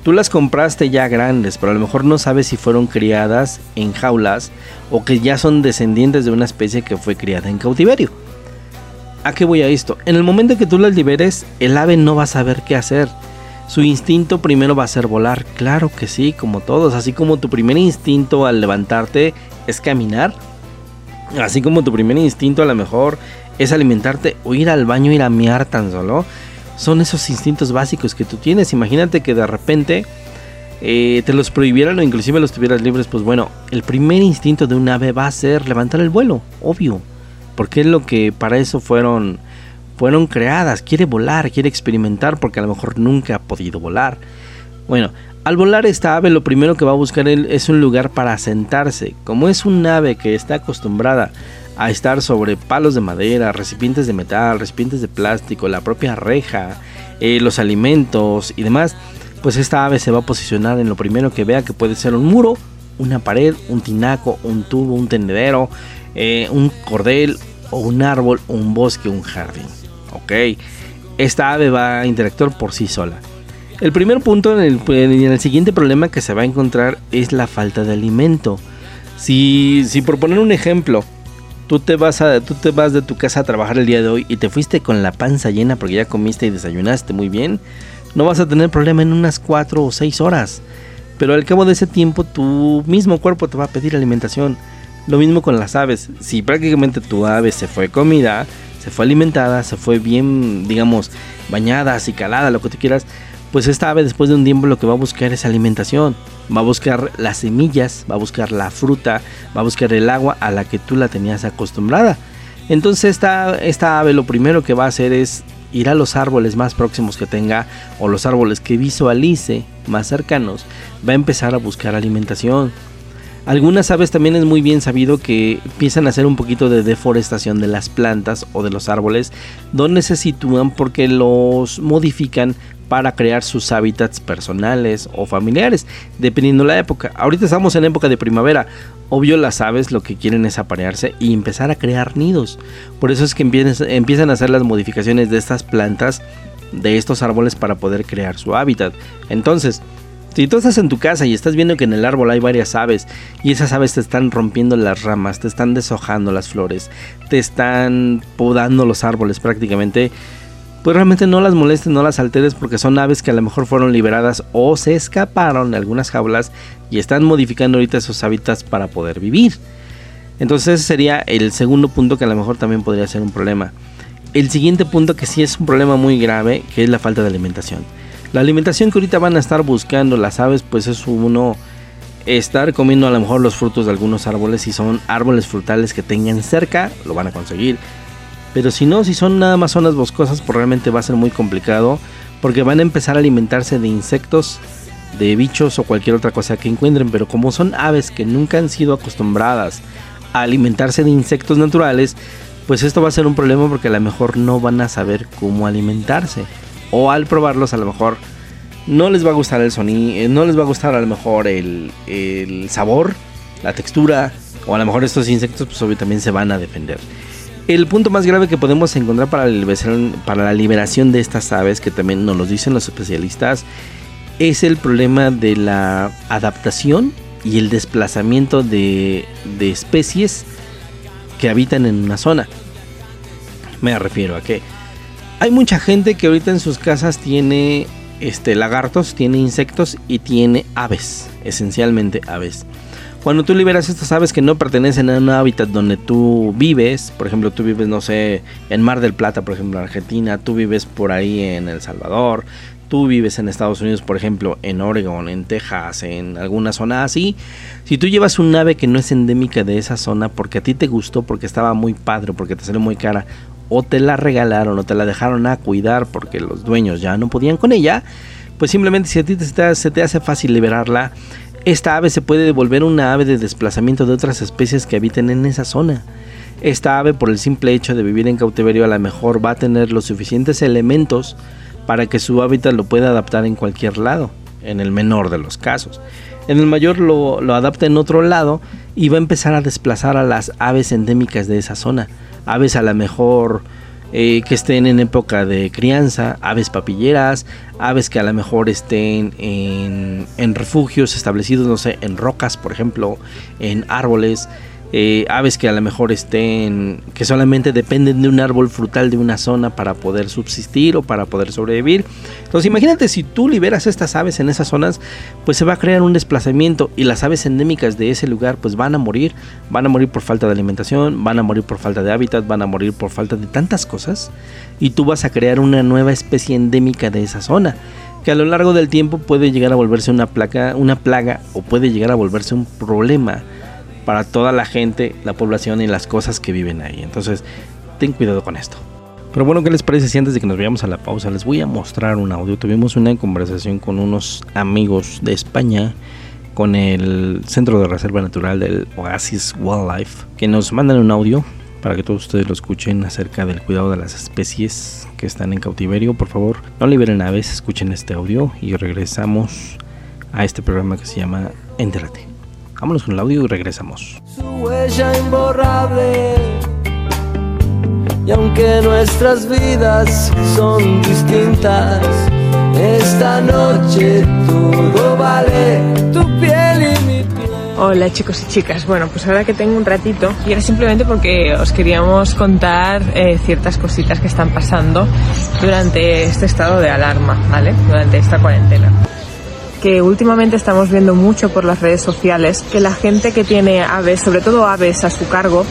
E: tú las compraste ya grandes, pero a lo mejor no sabes si fueron criadas en jaulas o que ya son descendientes de una especie que fue criada en cautiverio. ¿A qué voy a esto? En el momento que tú las liberes, el ave no va a saber qué hacer. Su instinto primero va a ser volar, claro que sí, como todos, así como tu primer instinto al levantarte es caminar, así como tu primer instinto a lo mejor es alimentarte o ir al baño, ir a miar tan solo. Son esos instintos básicos que tú tienes. Imagínate que de repente eh, te los prohibieran o inclusive los tuvieras libres. Pues bueno, el primer instinto de un ave va a ser levantar el vuelo, obvio. Porque es lo que para eso fueron, fueron creadas. Quiere volar, quiere experimentar porque a lo mejor nunca ha podido volar. Bueno, al volar esta ave lo primero que va a buscar es un lugar para sentarse. Como es un ave que está acostumbrada a estar sobre palos de madera, recipientes de metal, recipientes de plástico, la propia reja, eh, los alimentos y demás, pues esta ave se va a posicionar en lo primero que vea que puede ser un muro, una pared, un tinaco, un tubo, un tendedero, eh, un cordel o un árbol, un bosque, un jardín. Ok, esta ave va a interactuar por sí sola. El primer punto en el, en el siguiente problema que se va a encontrar es la falta de alimento. Si, si por poner un ejemplo, tú te vas a tú te vas de tu casa a trabajar el día de hoy y te fuiste con la panza llena porque ya comiste y desayunaste muy bien, no vas a tener problema en unas 4 o 6 horas. Pero al cabo de ese tiempo tu mismo cuerpo te va a pedir alimentación. Lo mismo con las aves. Si prácticamente tu ave se fue comida, se fue alimentada, se fue bien, digamos, bañada, acicalada, lo que tú quieras, pues esta ave después de un tiempo lo que va a buscar es alimentación. Va a buscar las semillas, va a buscar la fruta, va a buscar el agua a la que tú la tenías acostumbrada. Entonces esta, esta ave lo primero que va a hacer es ir a los árboles más próximos que tenga o los árboles que visualice más cercanos. Va a empezar a buscar alimentación. Algunas aves también es muy bien sabido que empiezan a hacer un poquito de deforestación de las plantas o de los árboles donde se sitúan porque los modifican para crear sus hábitats personales o familiares, dependiendo la época. Ahorita estamos en época de primavera. Obvio las aves lo que quieren es aparearse y empezar a crear nidos. Por eso es que empiezan a hacer las modificaciones de estas plantas, de estos árboles para poder crear su hábitat. Entonces, si tú estás en tu casa y estás viendo que en el árbol hay varias aves y esas aves te están rompiendo las ramas, te están deshojando las flores, te están podando los árboles prácticamente, pues realmente no las molestes, no las alteres porque son aves que a lo mejor fueron liberadas o se escaparon de algunas jaulas y están modificando ahorita esos hábitats para poder vivir. Entonces ese sería el segundo punto que a lo mejor también podría ser un problema. El siguiente punto que sí es un problema muy grave, que es la falta de alimentación. La alimentación que ahorita van a estar buscando las aves, pues es uno estar comiendo a lo mejor los frutos de algunos árboles. Si son árboles frutales que tengan cerca, lo van a conseguir. Pero si no, si son nada más zonas boscosas, pues realmente va a ser muy complicado. Porque van a empezar a alimentarse de insectos, de bichos o cualquier otra cosa que encuentren. Pero como son aves que nunca han sido acostumbradas a alimentarse de insectos naturales, pues esto va a ser un problema porque a lo mejor no van a saber cómo alimentarse. O al probarlos a lo mejor no les va a gustar el sonido, eh, no les va a gustar a lo mejor el, sabor, la textura, o a lo mejor estos insectos pues obvio también se van a defender. El punto más grave que podemos encontrar para la, liberación, para la liberación de estas aves, que también nos lo dicen los especialistas, es el problema de la adaptación y el desplazamiento de, especies que habitan en una zona. Me refiero a que hay mucha gente que ahorita en sus casas tiene este, lagartos, tiene insectos y tiene aves, esencialmente aves. Cuando tú liberas estas aves que no pertenecen a un hábitat donde tú vives, por ejemplo, tú vives, no sé, en Mar del Plata, por ejemplo, en Argentina, tú vives por ahí en El Salvador, tú vives en Estados Unidos, por ejemplo, en Oregon, en Texas, en alguna zona así, si tú llevas un ave que no es endémica de esa zona porque a ti te gustó, porque estaba muy padre, porque te salió muy cara, o te la regalaron o te la dejaron a cuidar porque los dueños ya no podían con ella, pues simplemente si a ti se te hace fácil liberarla, esta ave se puede devolver una ave de desplazamiento de otras especies que habiten en esa zona. Esta ave por el simple hecho de vivir en cautiverio a lo mejor va a tener los suficientes elementos para que su hábitat lo pueda adaptar en cualquier lado, en el menor de los casos. En el mayor lo, lo adapta en otro lado y va a empezar a desplazar a las aves endémicas de esa zona. Aves a lo mejor eh, que estén en época de crianza, aves papilleras, aves que a lo mejor estén en, en refugios establecidos, no sé, en rocas, por ejemplo, en árboles, eh, aves que a lo mejor estén, que solamente dependen de un árbol frutal de una zona para poder subsistir o para poder sobrevivir. Entonces imagínate si tú liberas estas aves en esas zonas, pues se va a crear un desplazamiento y las aves endémicas de ese lugar pues van a morir, van a morir por falta de alimentación, van a morir por falta de hábitat, van a morir por falta de tantas cosas. Y tú vas a crear una nueva especie endémica de esa zona que a lo largo del tiempo puede llegar a volverse una plaga, una plaga o puede llegar a volverse un problema para toda la gente, la población y las cosas que viven ahí. Entonces, ten cuidado con esto. Pero bueno, ¿qué les parece si antes de que nos vayamos a la pausa les voy a mostrar un audio? Tuvimos una conversación con unos amigos de España con el Centro de Reserva Natural del Oasis Wildlife que nos mandan un audio para que todos ustedes lo escuchen acerca del cuidado de las especies que están en cautiverio. Por favor, no liberen aves, escuchen este audio y regresamos a este programa que se llama Entérate. Vámonos con el audio y regresamos.
J: Su huella imborrable. Y aunque nuestras vidas son distintas, esta noche todo vale tu piel y mi piel.
K: Hola chicos y chicas, bueno pues ahora que tengo un ratito y era simplemente porque os queríamos contar eh, ciertas cositas que están pasando durante este estado de alarma, ¿vale? Durante esta cuarentena que últimamente estamos viendo mucho por las redes sociales, que la gente que tiene aves, sobre todo aves a su cargo,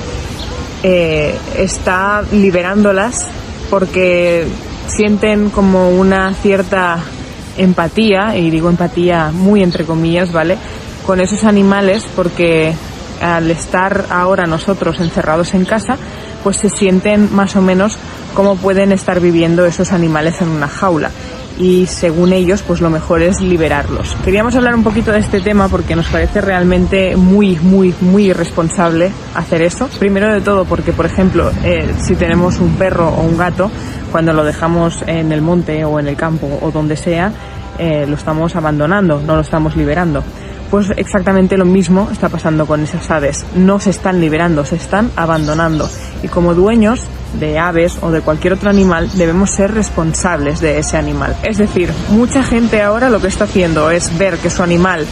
K: eh, está liberándolas porque sienten como una cierta empatía, y digo empatía muy entre comillas, ¿vale? Con esos animales porque al estar ahora nosotros encerrados en casa, pues se sienten más o menos como pueden estar viviendo esos animales en una jaula y según ellos pues lo mejor es liberarlos. Queríamos hablar un poquito de este tema porque nos parece realmente muy muy muy irresponsable hacer eso. Primero de todo porque por ejemplo eh, si tenemos un perro o un gato cuando lo dejamos en el monte o en el campo o donde sea eh, lo estamos abandonando, no lo estamos liberando. Pues exactamente lo mismo está pasando con esas aves. No se están liberando, se están abandonando. Y como dueños de aves o de cualquier otro animal, debemos ser responsables de ese animal. Es decir, mucha gente ahora lo que está haciendo es ver que su animal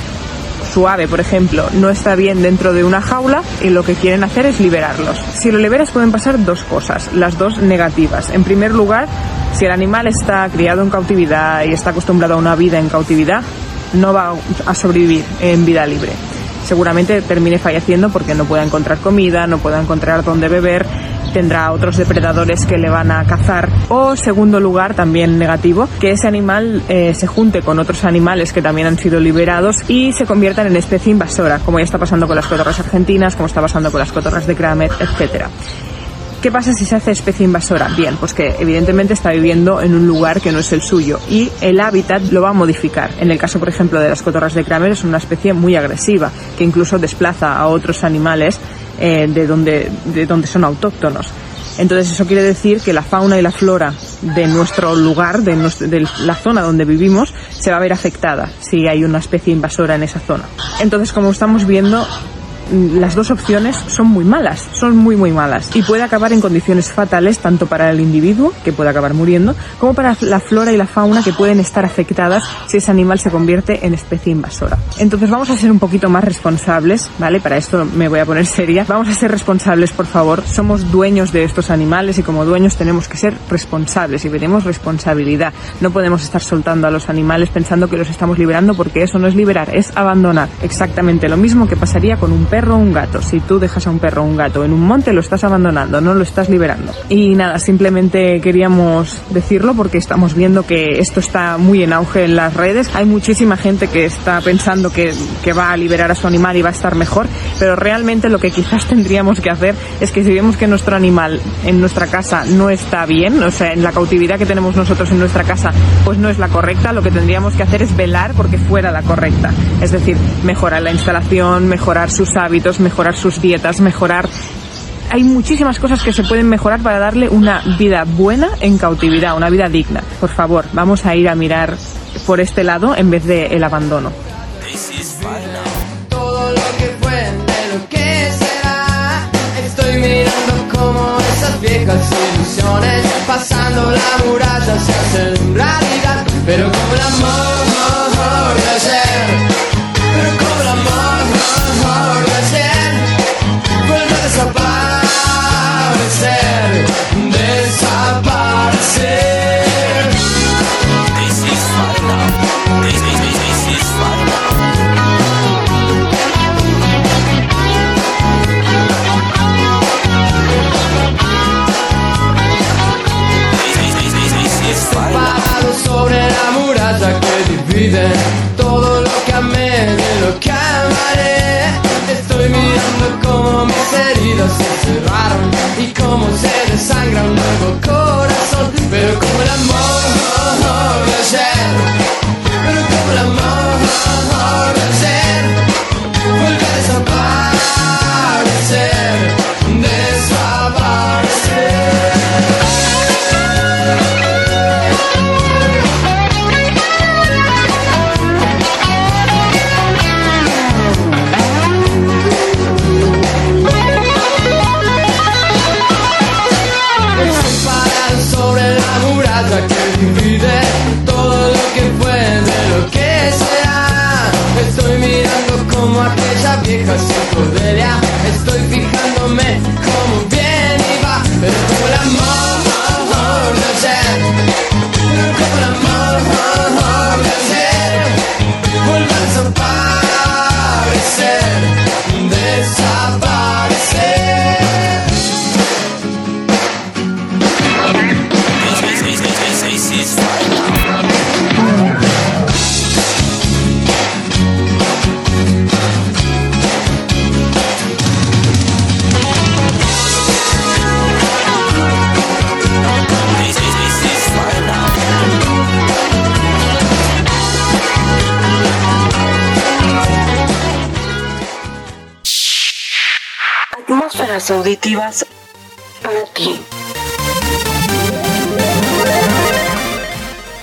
K: su ave, por ejemplo, no está bien dentro de una jaula y lo que quieren hacer es liberarlos. Si lo liberas pueden pasar dos cosas, las dos negativas. En primer lugar, si el animal está criado en cautividad y está acostumbrado a una vida en cautividad, no va a sobrevivir en vida libre. Seguramente termine falleciendo porque no pueda encontrar comida, no pueda encontrar dónde beber tendrá otros depredadores que le van a cazar. O segundo lugar, también negativo, que ese animal eh, se junte con otros animales que también han sido liberados y se conviertan en especie invasora, como ya está pasando con las cotorras argentinas, como está pasando con las cotorras de Kramer, etcétera. ¿Qué pasa si se hace especie invasora? Bien, pues que evidentemente está viviendo en un lugar que no es el suyo y el hábitat lo va a modificar. En el caso, por ejemplo, de las cotorras de Kramer es una especie muy agresiva que incluso desplaza a otros animales eh, de, donde, de donde son autóctonos. Entonces eso quiere decir que la fauna y la flora de nuestro lugar, de, de, la zona donde vivimos, se va a ver afectada si hay una especie invasora en esa zona. Entonces, como estamos viendo, las dos opciones son muy malas, son muy muy malas y puede acabar en condiciones fatales tanto para el individuo, que puede acabar muriendo, como para la flora y la fauna que pueden estar afectadas si ese animal se convierte en especie invasora. Entonces vamos a ser un poquito más responsables, ¿vale? Para esto me voy a poner seria. Vamos a ser responsables, por favor. Somos dueños de estos animales y como dueños tenemos que ser responsables y tenemos responsabilidad. No podemos estar soltando a los animales pensando que los estamos liberando porque eso no es liberar, es abandonar. Exactamente lo mismo que pasaría con un perro o un gato. Si tú dejas a un perro o un gato en un monte, lo estás abandonando, no lo estás liberando. Y nada, simplemente queríamos decirlo porque estamos viendo que esto está muy en auge en las redes. Hay muchísima gente que está pensando que, que va a liberar a su animal y va a estar mejor. pero realmente lo que quizás tendríamos que hacer es que si vemos que nuestro animal en nuestra casa no está bien, o sea, en la cautividad que tenemos nosotros en nuestra casa, pues no es la correcta, lo que tendríamos que hacer es velar porque fuera la correcta. Es decir, mejorar la instalación, mejorar sus hábitos, mejorar sus dietas, mejorar hay muchísimas cosas que se pueden mejorar para darle una vida buena en cautividad, una vida digna. Por favor, vamos a ir a mirar por este lado en vez de el abandono.
J: Todo lo que fue de mirando como el amor pero todo lo que amé de lo que amaré. Estoy mirando cómo mis heridas se cerraron y cómo se desangra un nuevo corazón.
L: Auditivas para ti.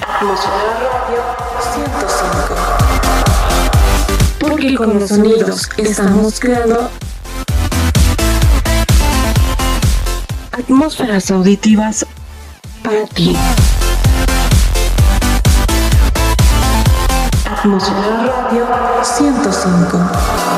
L: Atmósfera Radio 105. Porque con los sonidos estamos creando atmósferas auditivas para ti. Atmósfera Radio 105.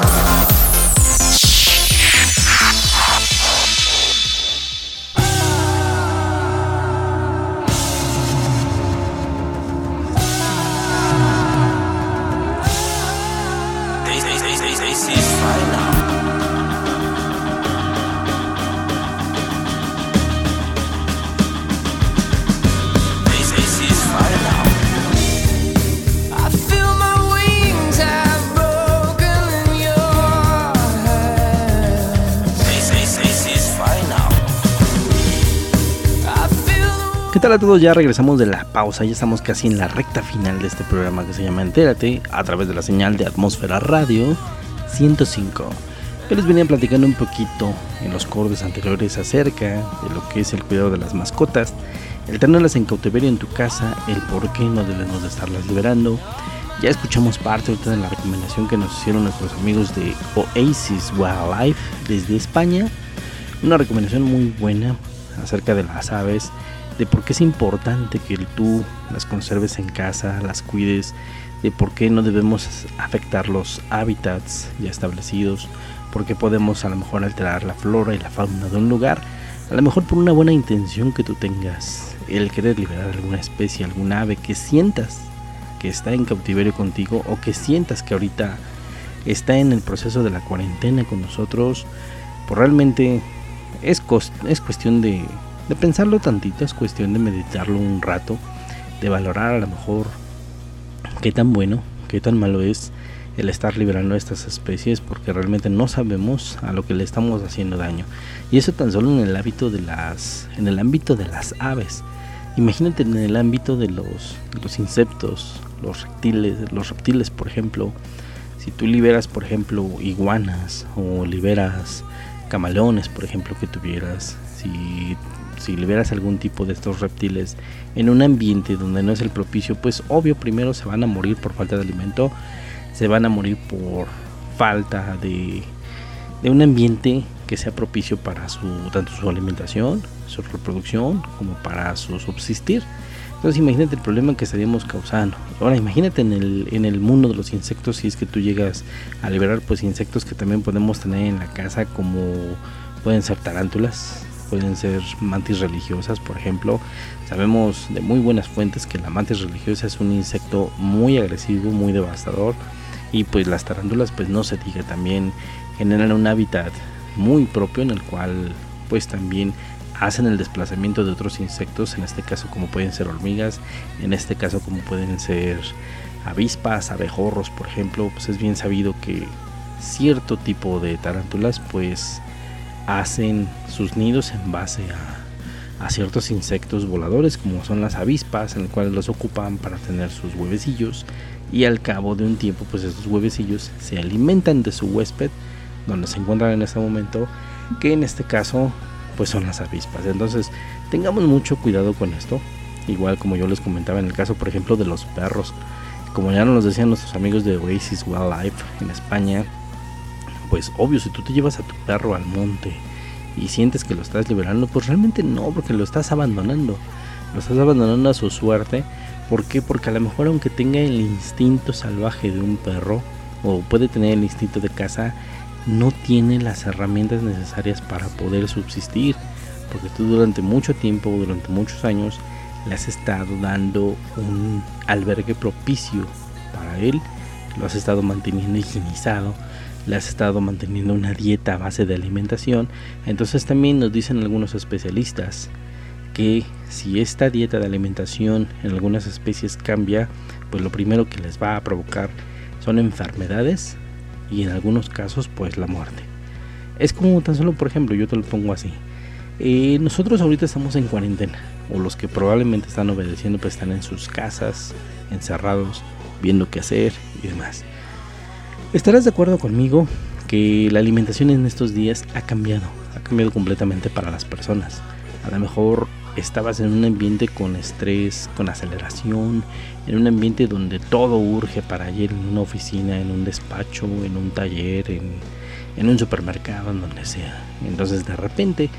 E: Tal a todos? Ya regresamos de la pausa, ya estamos casi en la recta final de este programa que se llama Entérate a través de la señal de Atmósfera Radio 105. Yo les venía platicando un poquito en los cortes anteriores acerca de lo que es el cuidado de las mascotas, el tenerlas en cautiverio en tu casa, el por qué no debemos de estarlas liberando. Ya escuchamos parte ahorita de la recomendación que nos hicieron nuestros amigos de Oasis Wildlife desde España. Una recomendación muy buena acerca de las aves, de por qué es importante que tú las conserves en casa, las cuides, de por qué no debemos afectar los hábitats ya establecidos, por qué podemos a lo mejor alterar la flora y la fauna de un lugar, a lo mejor por una buena intención que tú tengas, el querer liberar alguna especie, algún ave que sientas que está en cautiverio contigo o que sientas que ahorita está en el proceso de la cuarentena con nosotros, pues realmente es, es cuestión de, de pensarlo tantito, es cuestión de meditarlo un rato, de valorar a lo mejor qué tan bueno, qué tan malo es el estar liberando estas especies porque realmente no sabemos a lo que le estamos haciendo daño. Y eso tan solo en el de las en el ámbito de las aves. Imagínate en el ámbito de los, los insectos, los reptiles, los reptiles, por ejemplo, si tú liberas, por ejemplo, iguanas o liberas camaleones, por ejemplo, que tuvieras, si si liberas algún tipo de estos reptiles en un ambiente donde no es el propicio, pues obvio primero se van a morir por falta de alimento, se van a morir por falta de, de un ambiente que sea propicio para su tanto su alimentación, su reproducción, como para su subsistir. Entonces imagínate el problema que estaríamos causando. Ahora imagínate en el, en el mundo de los insectos si es que tú llegas a liberar pues insectos que también podemos tener en la casa como pueden ser tarántulas, pueden ser mantis religiosas, por ejemplo. Sabemos de muy buenas fuentes que la mantis religiosa es un insecto muy agresivo, muy devastador y pues las tarántulas pues no se diga también generan un hábitat muy propio en el cual pues también hacen el desplazamiento de otros insectos, en este caso como pueden ser hormigas, en este caso como pueden ser avispas, abejorros, por ejemplo, pues es bien sabido que cierto tipo de tarántulas pues hacen sus nidos en base a, ciertos insectos voladores como son las avispas, en el cual los ocupan para tener sus huevecillos. Y al cabo de un tiempo pues estos huevecillos se alimentan de su huésped donde se encuentran en este momento que en este caso pues son las avispas. Entonces tengamos mucho cuidado con esto. Igual como yo les comentaba en el caso por ejemplo de los perros. Como ya nos decían nuestros amigos de Oasis Wildlife en España pues obvio si tú te llevas a tu perro al monte y sientes que lo estás liberando pues realmente no porque lo estás abandonando lo estás abandonando a su suerte ¿Por qué? Porque a lo mejor aunque tenga el instinto salvaje de un perro o puede tener el instinto de caza, no tiene las herramientas necesarias para poder subsistir. Porque tú durante mucho tiempo, durante muchos años, le has estado dando un albergue propicio para él, lo has estado manteniendo higienizado, le has estado manteniendo una dieta a base de alimentación. Entonces también nos dicen algunos especialistas que si esta dieta de alimentación en algunas especies cambia, pues lo primero que les va a provocar son enfermedades y en algunos casos pues la muerte. Es como tan solo, por ejemplo, yo te lo pongo así. Eh, nosotros ahorita estamos en cuarentena, o los que probablemente están obedeciendo pues están en sus casas, encerrados, viendo qué hacer y demás. Estarás de acuerdo conmigo que la alimentación en estos días ha cambiado, ha cambiado completamente para las personas. A lo mejor estabas en un ambiente con estrés, con aceleración, en un ambiente donde todo urge para ir en una oficina, en un despacho, en un taller, en, en un supermercado, en donde sea. Entonces de repente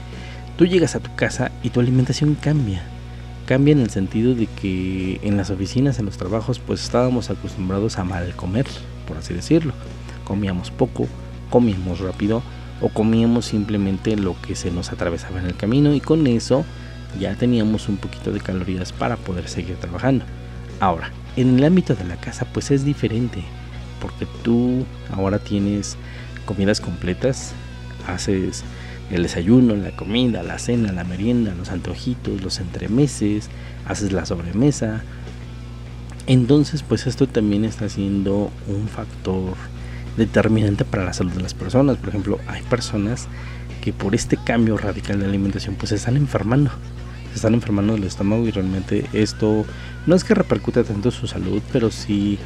E: tú llegas a tu casa y tu alimentación cambia. Cambia en el sentido de que en las oficinas, en los trabajos, pues estábamos acostumbrados a mal comer, por así decirlo. Comíamos poco, comíamos rápido o comíamos simplemente lo que se nos atravesaba en el camino y con eso ya teníamos un poquito de calorías para poder seguir trabajando. Ahora, en el ámbito de la casa pues es diferente, porque tú ahora tienes comidas completas, haces el desayuno, la comida, la cena, la merienda, los antojitos, los entremeses, haces la sobremesa. Entonces, pues esto también está siendo un factor determinante para la salud de las personas. Por ejemplo, hay personas que por este cambio radical de alimentación pues se están enfermando están enfermando del estómago y realmente esto no es que repercute tanto su salud, pero sí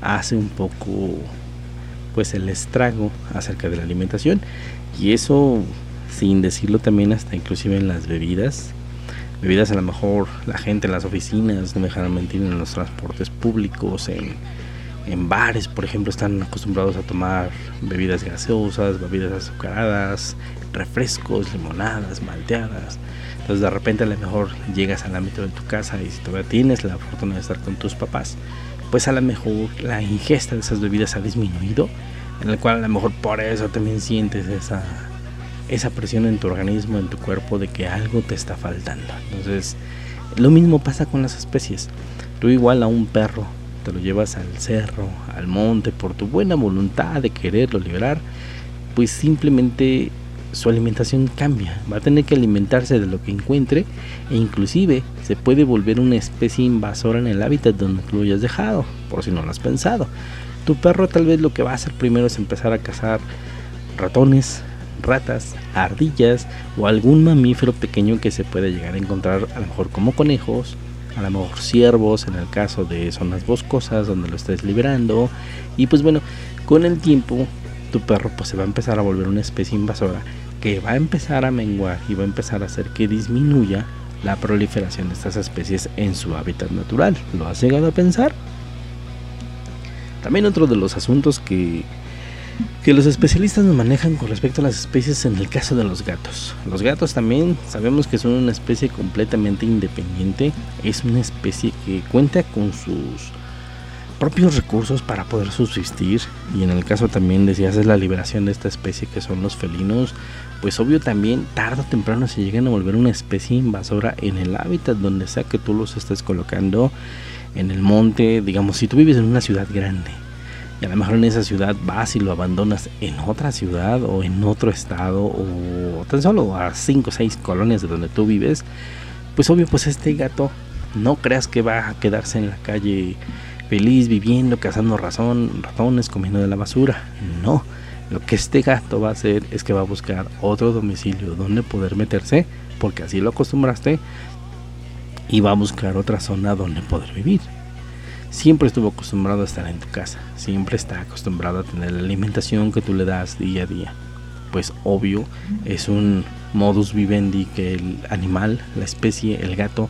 E: hace un poco pues el estrago acerca de la alimentación y eso sin decirlo también hasta inclusive en las bebidas bebidas a lo mejor la gente en las oficinas no me dejan mentir en los transportes públicos en, en bares por ejemplo están acostumbrados a tomar bebidas gaseosas bebidas azucaradas refrescos limonadas malteadas. Entonces de repente a lo mejor llegas al ámbito de tu casa y si todavía tienes la fortuna de estar con tus papás, pues a lo mejor la ingesta de esas bebidas ha disminuido, en el cual a lo mejor por eso también sientes esa, esa presión en tu organismo, en tu cuerpo de que algo te está faltando. Entonces lo mismo pasa con las especies. Tú igual a un perro te lo llevas al cerro, al monte, por tu buena voluntad de quererlo liberar, pues simplemente su alimentación cambia, va a tener que alimentarse de lo que encuentre e inclusive se puede volver una especie invasora en el hábitat donde tú lo hayas dejado, por si no lo has pensado. Tu perro tal vez lo que va a hacer primero es empezar a cazar ratones, ratas, ardillas o algún mamífero pequeño que se puede llegar a encontrar a lo mejor como conejos, a lo mejor ciervos en el caso de zonas boscosas donde lo estés liberando y pues bueno, con el tiempo tu perro pues se va a empezar a volver una especie invasora que va a empezar a menguar y va a empezar a hacer que disminuya la proliferación de estas especies en su hábitat natural. ¿Lo has llegado a pensar? También otro de los asuntos que, que los especialistas nos manejan con respecto a las especies en el caso de los gatos. Los gatos también sabemos que son una especie completamente independiente, es una especie que cuenta con sus propios recursos para poder subsistir. Y en el caso también decías es la liberación de esta especie que son los felinos pues obvio también tarde o temprano se llegan a volver una especie invasora en el hábitat donde sea que tú los estés colocando en el monte digamos si tú vives en una ciudad grande y a lo mejor en esa ciudad vas y lo abandonas en otra ciudad o en otro estado o tan solo a 5 o 6 colonias de donde tú vives pues obvio pues este gato no creas que va a quedarse en la calle feliz viviendo, cazando razón, ratones, comiendo de la basura. No, lo que este gato va a hacer es que va a buscar otro domicilio donde poder meterse, porque así lo acostumbraste, y va a buscar otra zona donde poder vivir. Siempre estuvo acostumbrado a estar en tu casa, siempre está acostumbrado a tener la alimentación que tú le das día a día. Pues obvio, es un modus vivendi que el animal, la especie, el gato,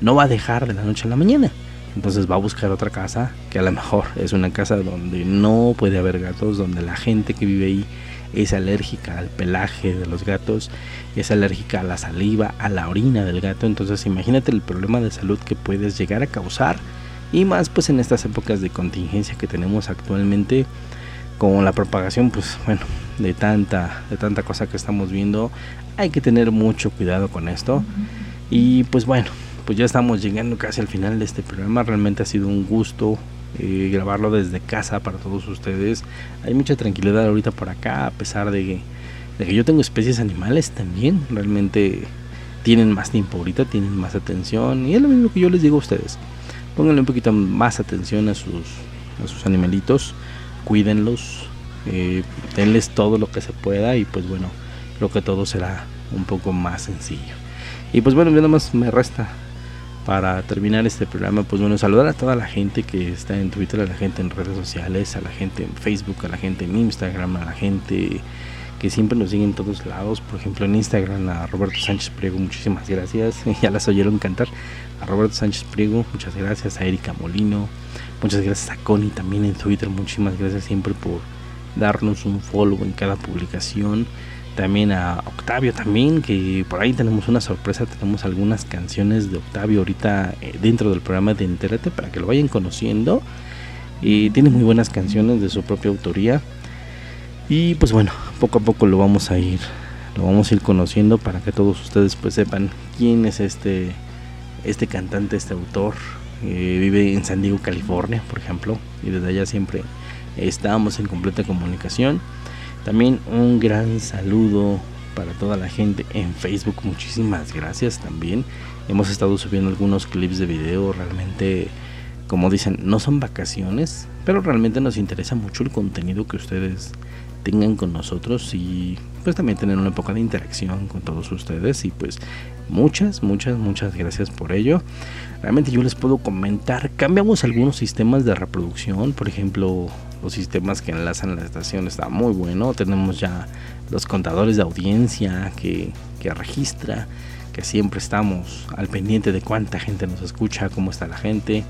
E: no va a dejar de la noche a la mañana entonces va a buscar otra casa que a lo mejor es una casa donde no puede haber gatos, donde la gente que vive ahí es alérgica al pelaje de los gatos, es alérgica a la saliva, a la orina del gato. Entonces imagínate el problema de salud que puedes llegar a causar. Y más pues en estas épocas de contingencia que tenemos actualmente con la propagación pues bueno de tanta de tanta cosa que estamos viendo hay que tener mucho cuidado con esto y pues bueno pues ya estamos llegando casi al final de este programa. Realmente ha sido un gusto eh, grabarlo desde casa para todos ustedes. Hay mucha tranquilidad ahorita por acá, a pesar de que, de que yo tengo especies animales también. Realmente tienen más tiempo ahorita, tienen más atención. Y es lo mismo que yo les digo a ustedes. Pónganle un poquito más atención a sus, a sus animalitos, cuídenlos, eh, denles todo lo que se pueda y pues bueno, creo que todo será un poco más sencillo. Y pues bueno, nada más me resta para terminar este programa, pues bueno, saludar a toda la gente que está en Twitter, a la gente en redes sociales, a la gente en Facebook, a la gente en Instagram, a la gente que siempre nos sigue en todos lados. Por ejemplo, en Instagram a Roberto Sánchez Priego, muchísimas gracias. <laughs> ya las oyeron cantar. A Roberto Sánchez Priego, muchas gracias. A Erika Molino, muchas gracias a Connie también en Twitter. Muchísimas gracias siempre por darnos un follow en cada publicación también a Octavio también, que por ahí tenemos una sorpresa, tenemos algunas canciones de Octavio ahorita eh, dentro del programa de Entérate para que lo vayan conociendo. Y tiene muy buenas canciones de su propia autoría. Y pues bueno, poco a poco lo vamos a ir, lo vamos a ir conociendo para que todos ustedes pues sepan quién es este, este cantante, este autor. Eh, vive en San Diego, California, por ejemplo, y desde allá siempre estamos en completa comunicación. También un gran saludo para toda la gente en Facebook. Muchísimas gracias también. Hemos estado subiendo algunos clips de video. Realmente, como dicen, no son vacaciones, pero realmente nos interesa mucho el contenido que ustedes tengan con nosotros y pues también tener una época de interacción con todos ustedes y pues muchas, muchas, muchas gracias por ello. Realmente yo les puedo comentar, cambiamos algunos sistemas de reproducción, por ejemplo, los sistemas que enlazan la estación está muy bueno. Tenemos ya los contadores de audiencia que, que registra, que siempre estamos al pendiente de cuánta gente nos escucha, cómo está la gente.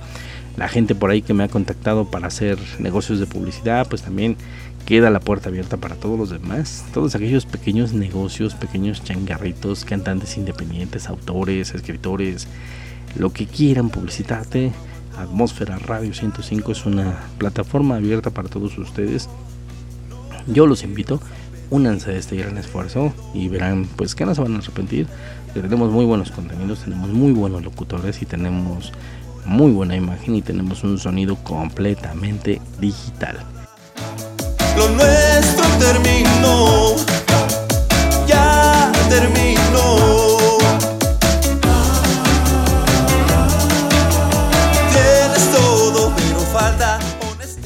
E: La gente por ahí que me ha contactado para hacer negocios de publicidad, pues también queda la puerta abierta para todos los demás. Todos aquellos pequeños negocios, pequeños changarritos, cantantes independientes, autores, escritores, lo que quieran publicitarte Atmósfera Radio 105 es una plataforma abierta para todos ustedes. Yo los invito, únanse a este gran esfuerzo y verán pues que no se van a arrepentir. Tenemos muy buenos contenidos, tenemos muy buenos locutores y tenemos muy buena imagen y tenemos un sonido completamente digital.
M: Lo nuestro terminó.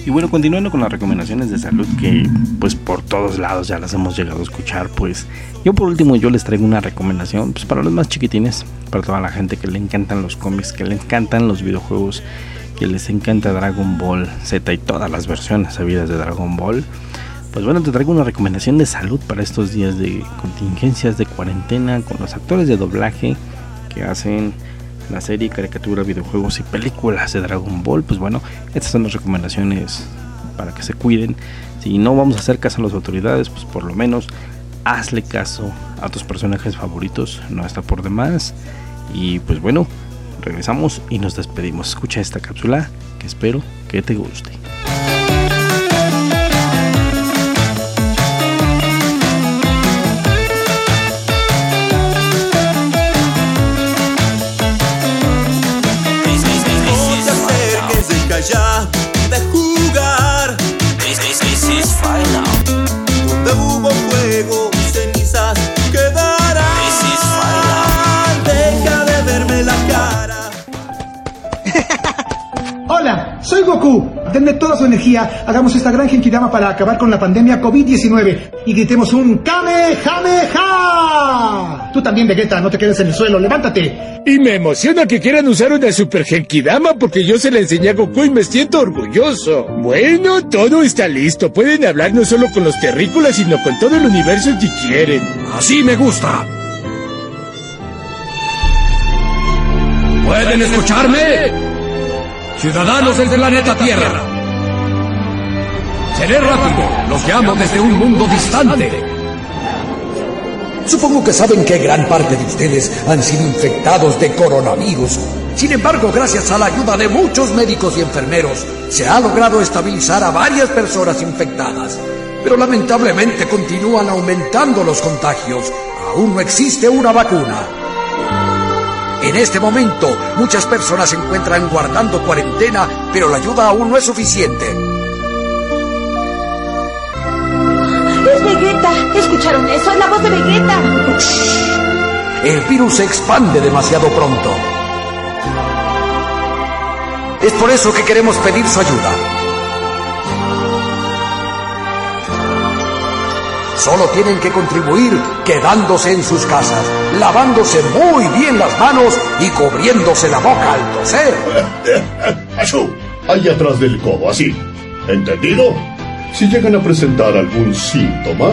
E: Y bueno, continuando con las recomendaciones de salud que pues por todos lados ya las hemos llegado a escuchar, pues yo por último yo les traigo una recomendación pues para los más chiquitines, para toda la gente que le encantan los cómics, que le encantan los videojuegos, que les encanta Dragon Ball Z y todas las versiones sabidas de Dragon Ball. Pues bueno, te traigo una recomendación de salud para estos días de contingencias de cuarentena con los actores de doblaje que hacen la serie, caricatura, videojuegos y películas de Dragon Ball. Pues bueno, estas son las recomendaciones para que se cuiden. Si no vamos a hacer caso a las autoridades, pues por lo menos hazle caso a tus personajes favoritos, no está por demás. Y pues bueno, regresamos y nos despedimos. Escucha esta cápsula que espero que te guste.
N: Goku. Denme toda su energía, hagamos esta gran genkidama para acabar con la pandemia COVID-19 y gritemos un Kamehameha. Tú también, Vegeta, no te quedes en el suelo, levántate.
O: Y me emociona que quieran usar una Super Genkidama porque yo se la enseñé a Goku y me siento orgulloso. Bueno, todo está listo. Pueden hablar no solo con los terrícolas, sino con todo el universo si quieren.
P: Así me gusta. ¿Pueden escucharme? Ciudadanos del planeta Tierra. Seré rápido. Los llamo desde un mundo distante.
Q: Supongo que saben que gran parte de ustedes han sido infectados de coronavirus. Sin embargo, gracias a la ayuda de muchos médicos y enfermeros, se ha logrado estabilizar a varias personas infectadas. Pero lamentablemente continúan aumentando los contagios. Aún no existe una vacuna. En este momento, muchas personas se encuentran guardando cuarentena, pero la ayuda aún no es suficiente.
R: ¡Es Vegeta! ¿Escucharon eso? ¡Es la voz de Vegeta!
Q: El virus se expande demasiado pronto. Es por eso que queremos pedir su ayuda. Solo tienen que contribuir quedándose en sus casas, lavándose muy bien las manos y cubriéndose la boca al toser.
S: Achú, ahí atrás del codo, así. ¿Entendido? Si llegan a presentar algún síntoma,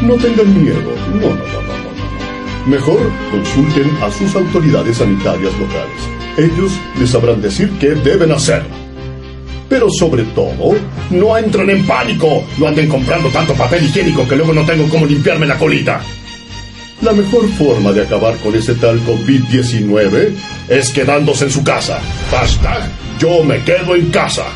S: no tengan miedo. No, no, no, no. no. Mejor consulten a sus autoridades sanitarias locales. Ellos les sabrán decir qué deben hacer. Pero sobre todo, no entren en pánico. No anden comprando tanto papel higiénico que luego no tengo cómo limpiarme la colita. La mejor forma de acabar con ese tal COVID-19 es quedándose en su casa. Hashtag yo me quedo en casa.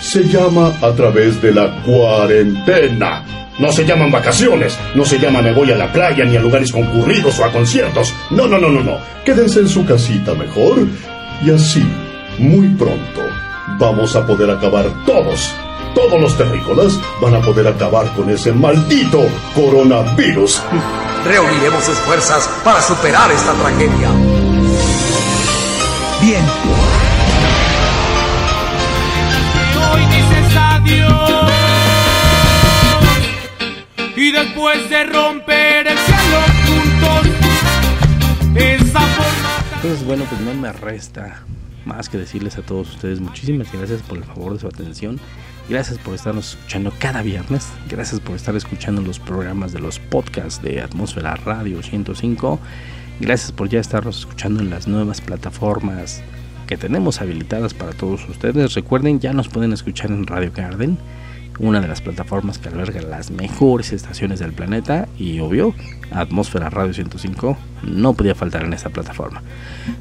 S: Se llama a través de la cuarentena. No se llaman vacaciones, no se llama me voy a la playa ni a lugares concurridos o a conciertos. No, no, no, no, no. Quédense en su casita mejor y así, muy pronto, vamos a poder acabar todos. Todos los terrícolas van a poder acabar con ese maldito coronavirus.
Q: Reuniremos sus fuerzas para superar esta tragedia.
N: Bien.
T: Hoy dices adiós y después de romper el cielo juntos esa forma
E: Entonces, bueno, pues no me resta más que decirles a todos ustedes muchísimas gracias por el favor de su atención. Gracias por estarnos escuchando cada viernes. Gracias por estar escuchando los programas de los podcasts de Atmósfera Radio 105. Gracias por ya estarnos escuchando en las nuevas plataformas que tenemos habilitadas para todos ustedes. Recuerden, ya nos pueden escuchar en Radio Garden, una de las plataformas que alberga las mejores estaciones del planeta. Y obvio, Atmósfera Radio 105 no podía faltar en esta plataforma.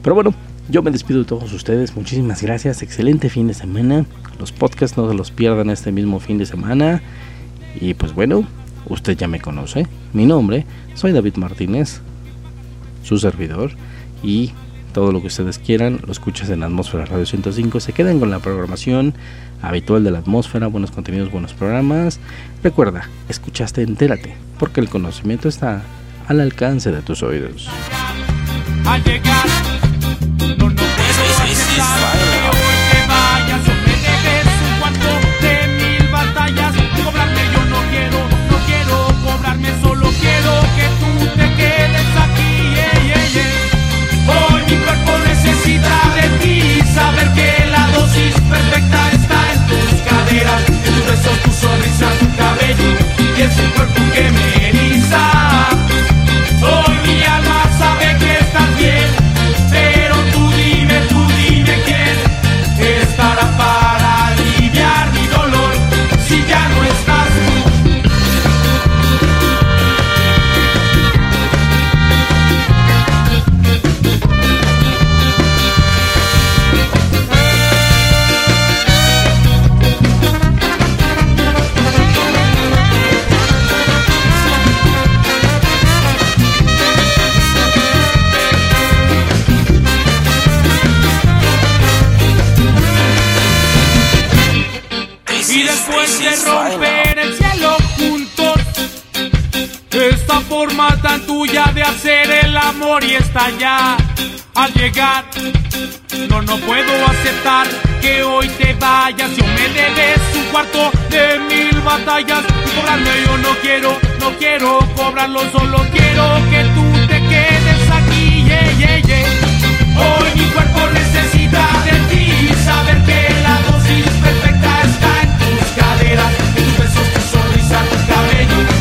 E: Pero bueno, yo me despido de todos ustedes. Muchísimas gracias. Excelente fin de semana. Los podcasts no se los pierdan este mismo fin de semana. Y pues bueno, usted ya me conoce. Mi nombre, soy David Martínez, su servidor. Y todo lo que ustedes quieran, lo escuchas en Atmósfera Radio 105. Se queden con la programación habitual de la atmósfera, buenos contenidos, buenos programas. Recuerda, escuchaste, entérate, porque el conocimiento está al alcance de tus oídos.
T: No, no puedo aceptar que hoy te vayas me debes un cuarto de mil batallas. Cobrarme yo no quiero, no quiero cobrarme, solo quiero que tú te quedes aquí. Yeah, yeah, yeah. Hoy mi cuerpo necesita de ti, saber que la dosis perfecta está en tus caderas, en tu beso, tu sonrisa, tu cabello y ese cuerpo. Forma tan tuya de hacer el amor y está ya al llegar. No, no puedo aceptar que hoy te vayas. Yo me debes un cuarto de mil batallas. Y cobrarme yo no quiero, no quiero
U: cobrarlo, solo quiero que tú te quedes aquí. Yeah, yeah, yeah.
T: Hoy mi cuerpo necesita de ti. Saber que la dosis perfecta está en tus caderas, tus besos, tu sonrisa, tu cabello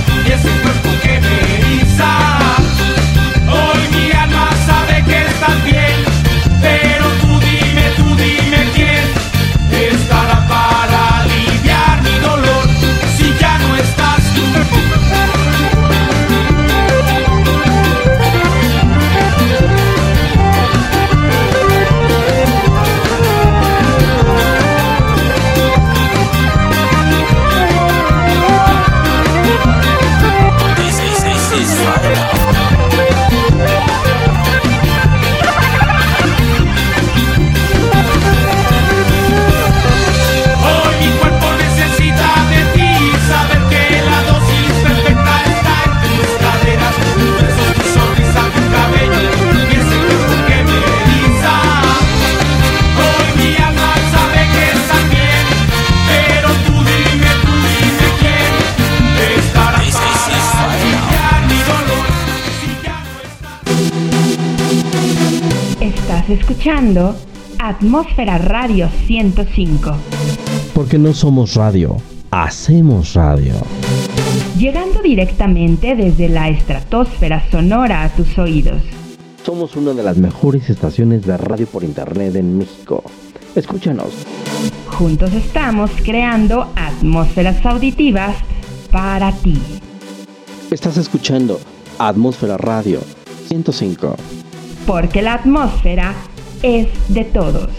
A: Estás escuchando Atmósfera Radio 105,
B: Porque no somos radio, hacemos radio.
A: llegando directamente desde la estratosfera sonora a tus oídos.
B: Somos una de las mejores estaciones de radio por internet en México. Escúchanos.
A: Juntos estamos creando atmósferas auditivas para ti.
B: Estás escuchando Atmósfera Radio 105.
A: Porque la atmósfera es de todos.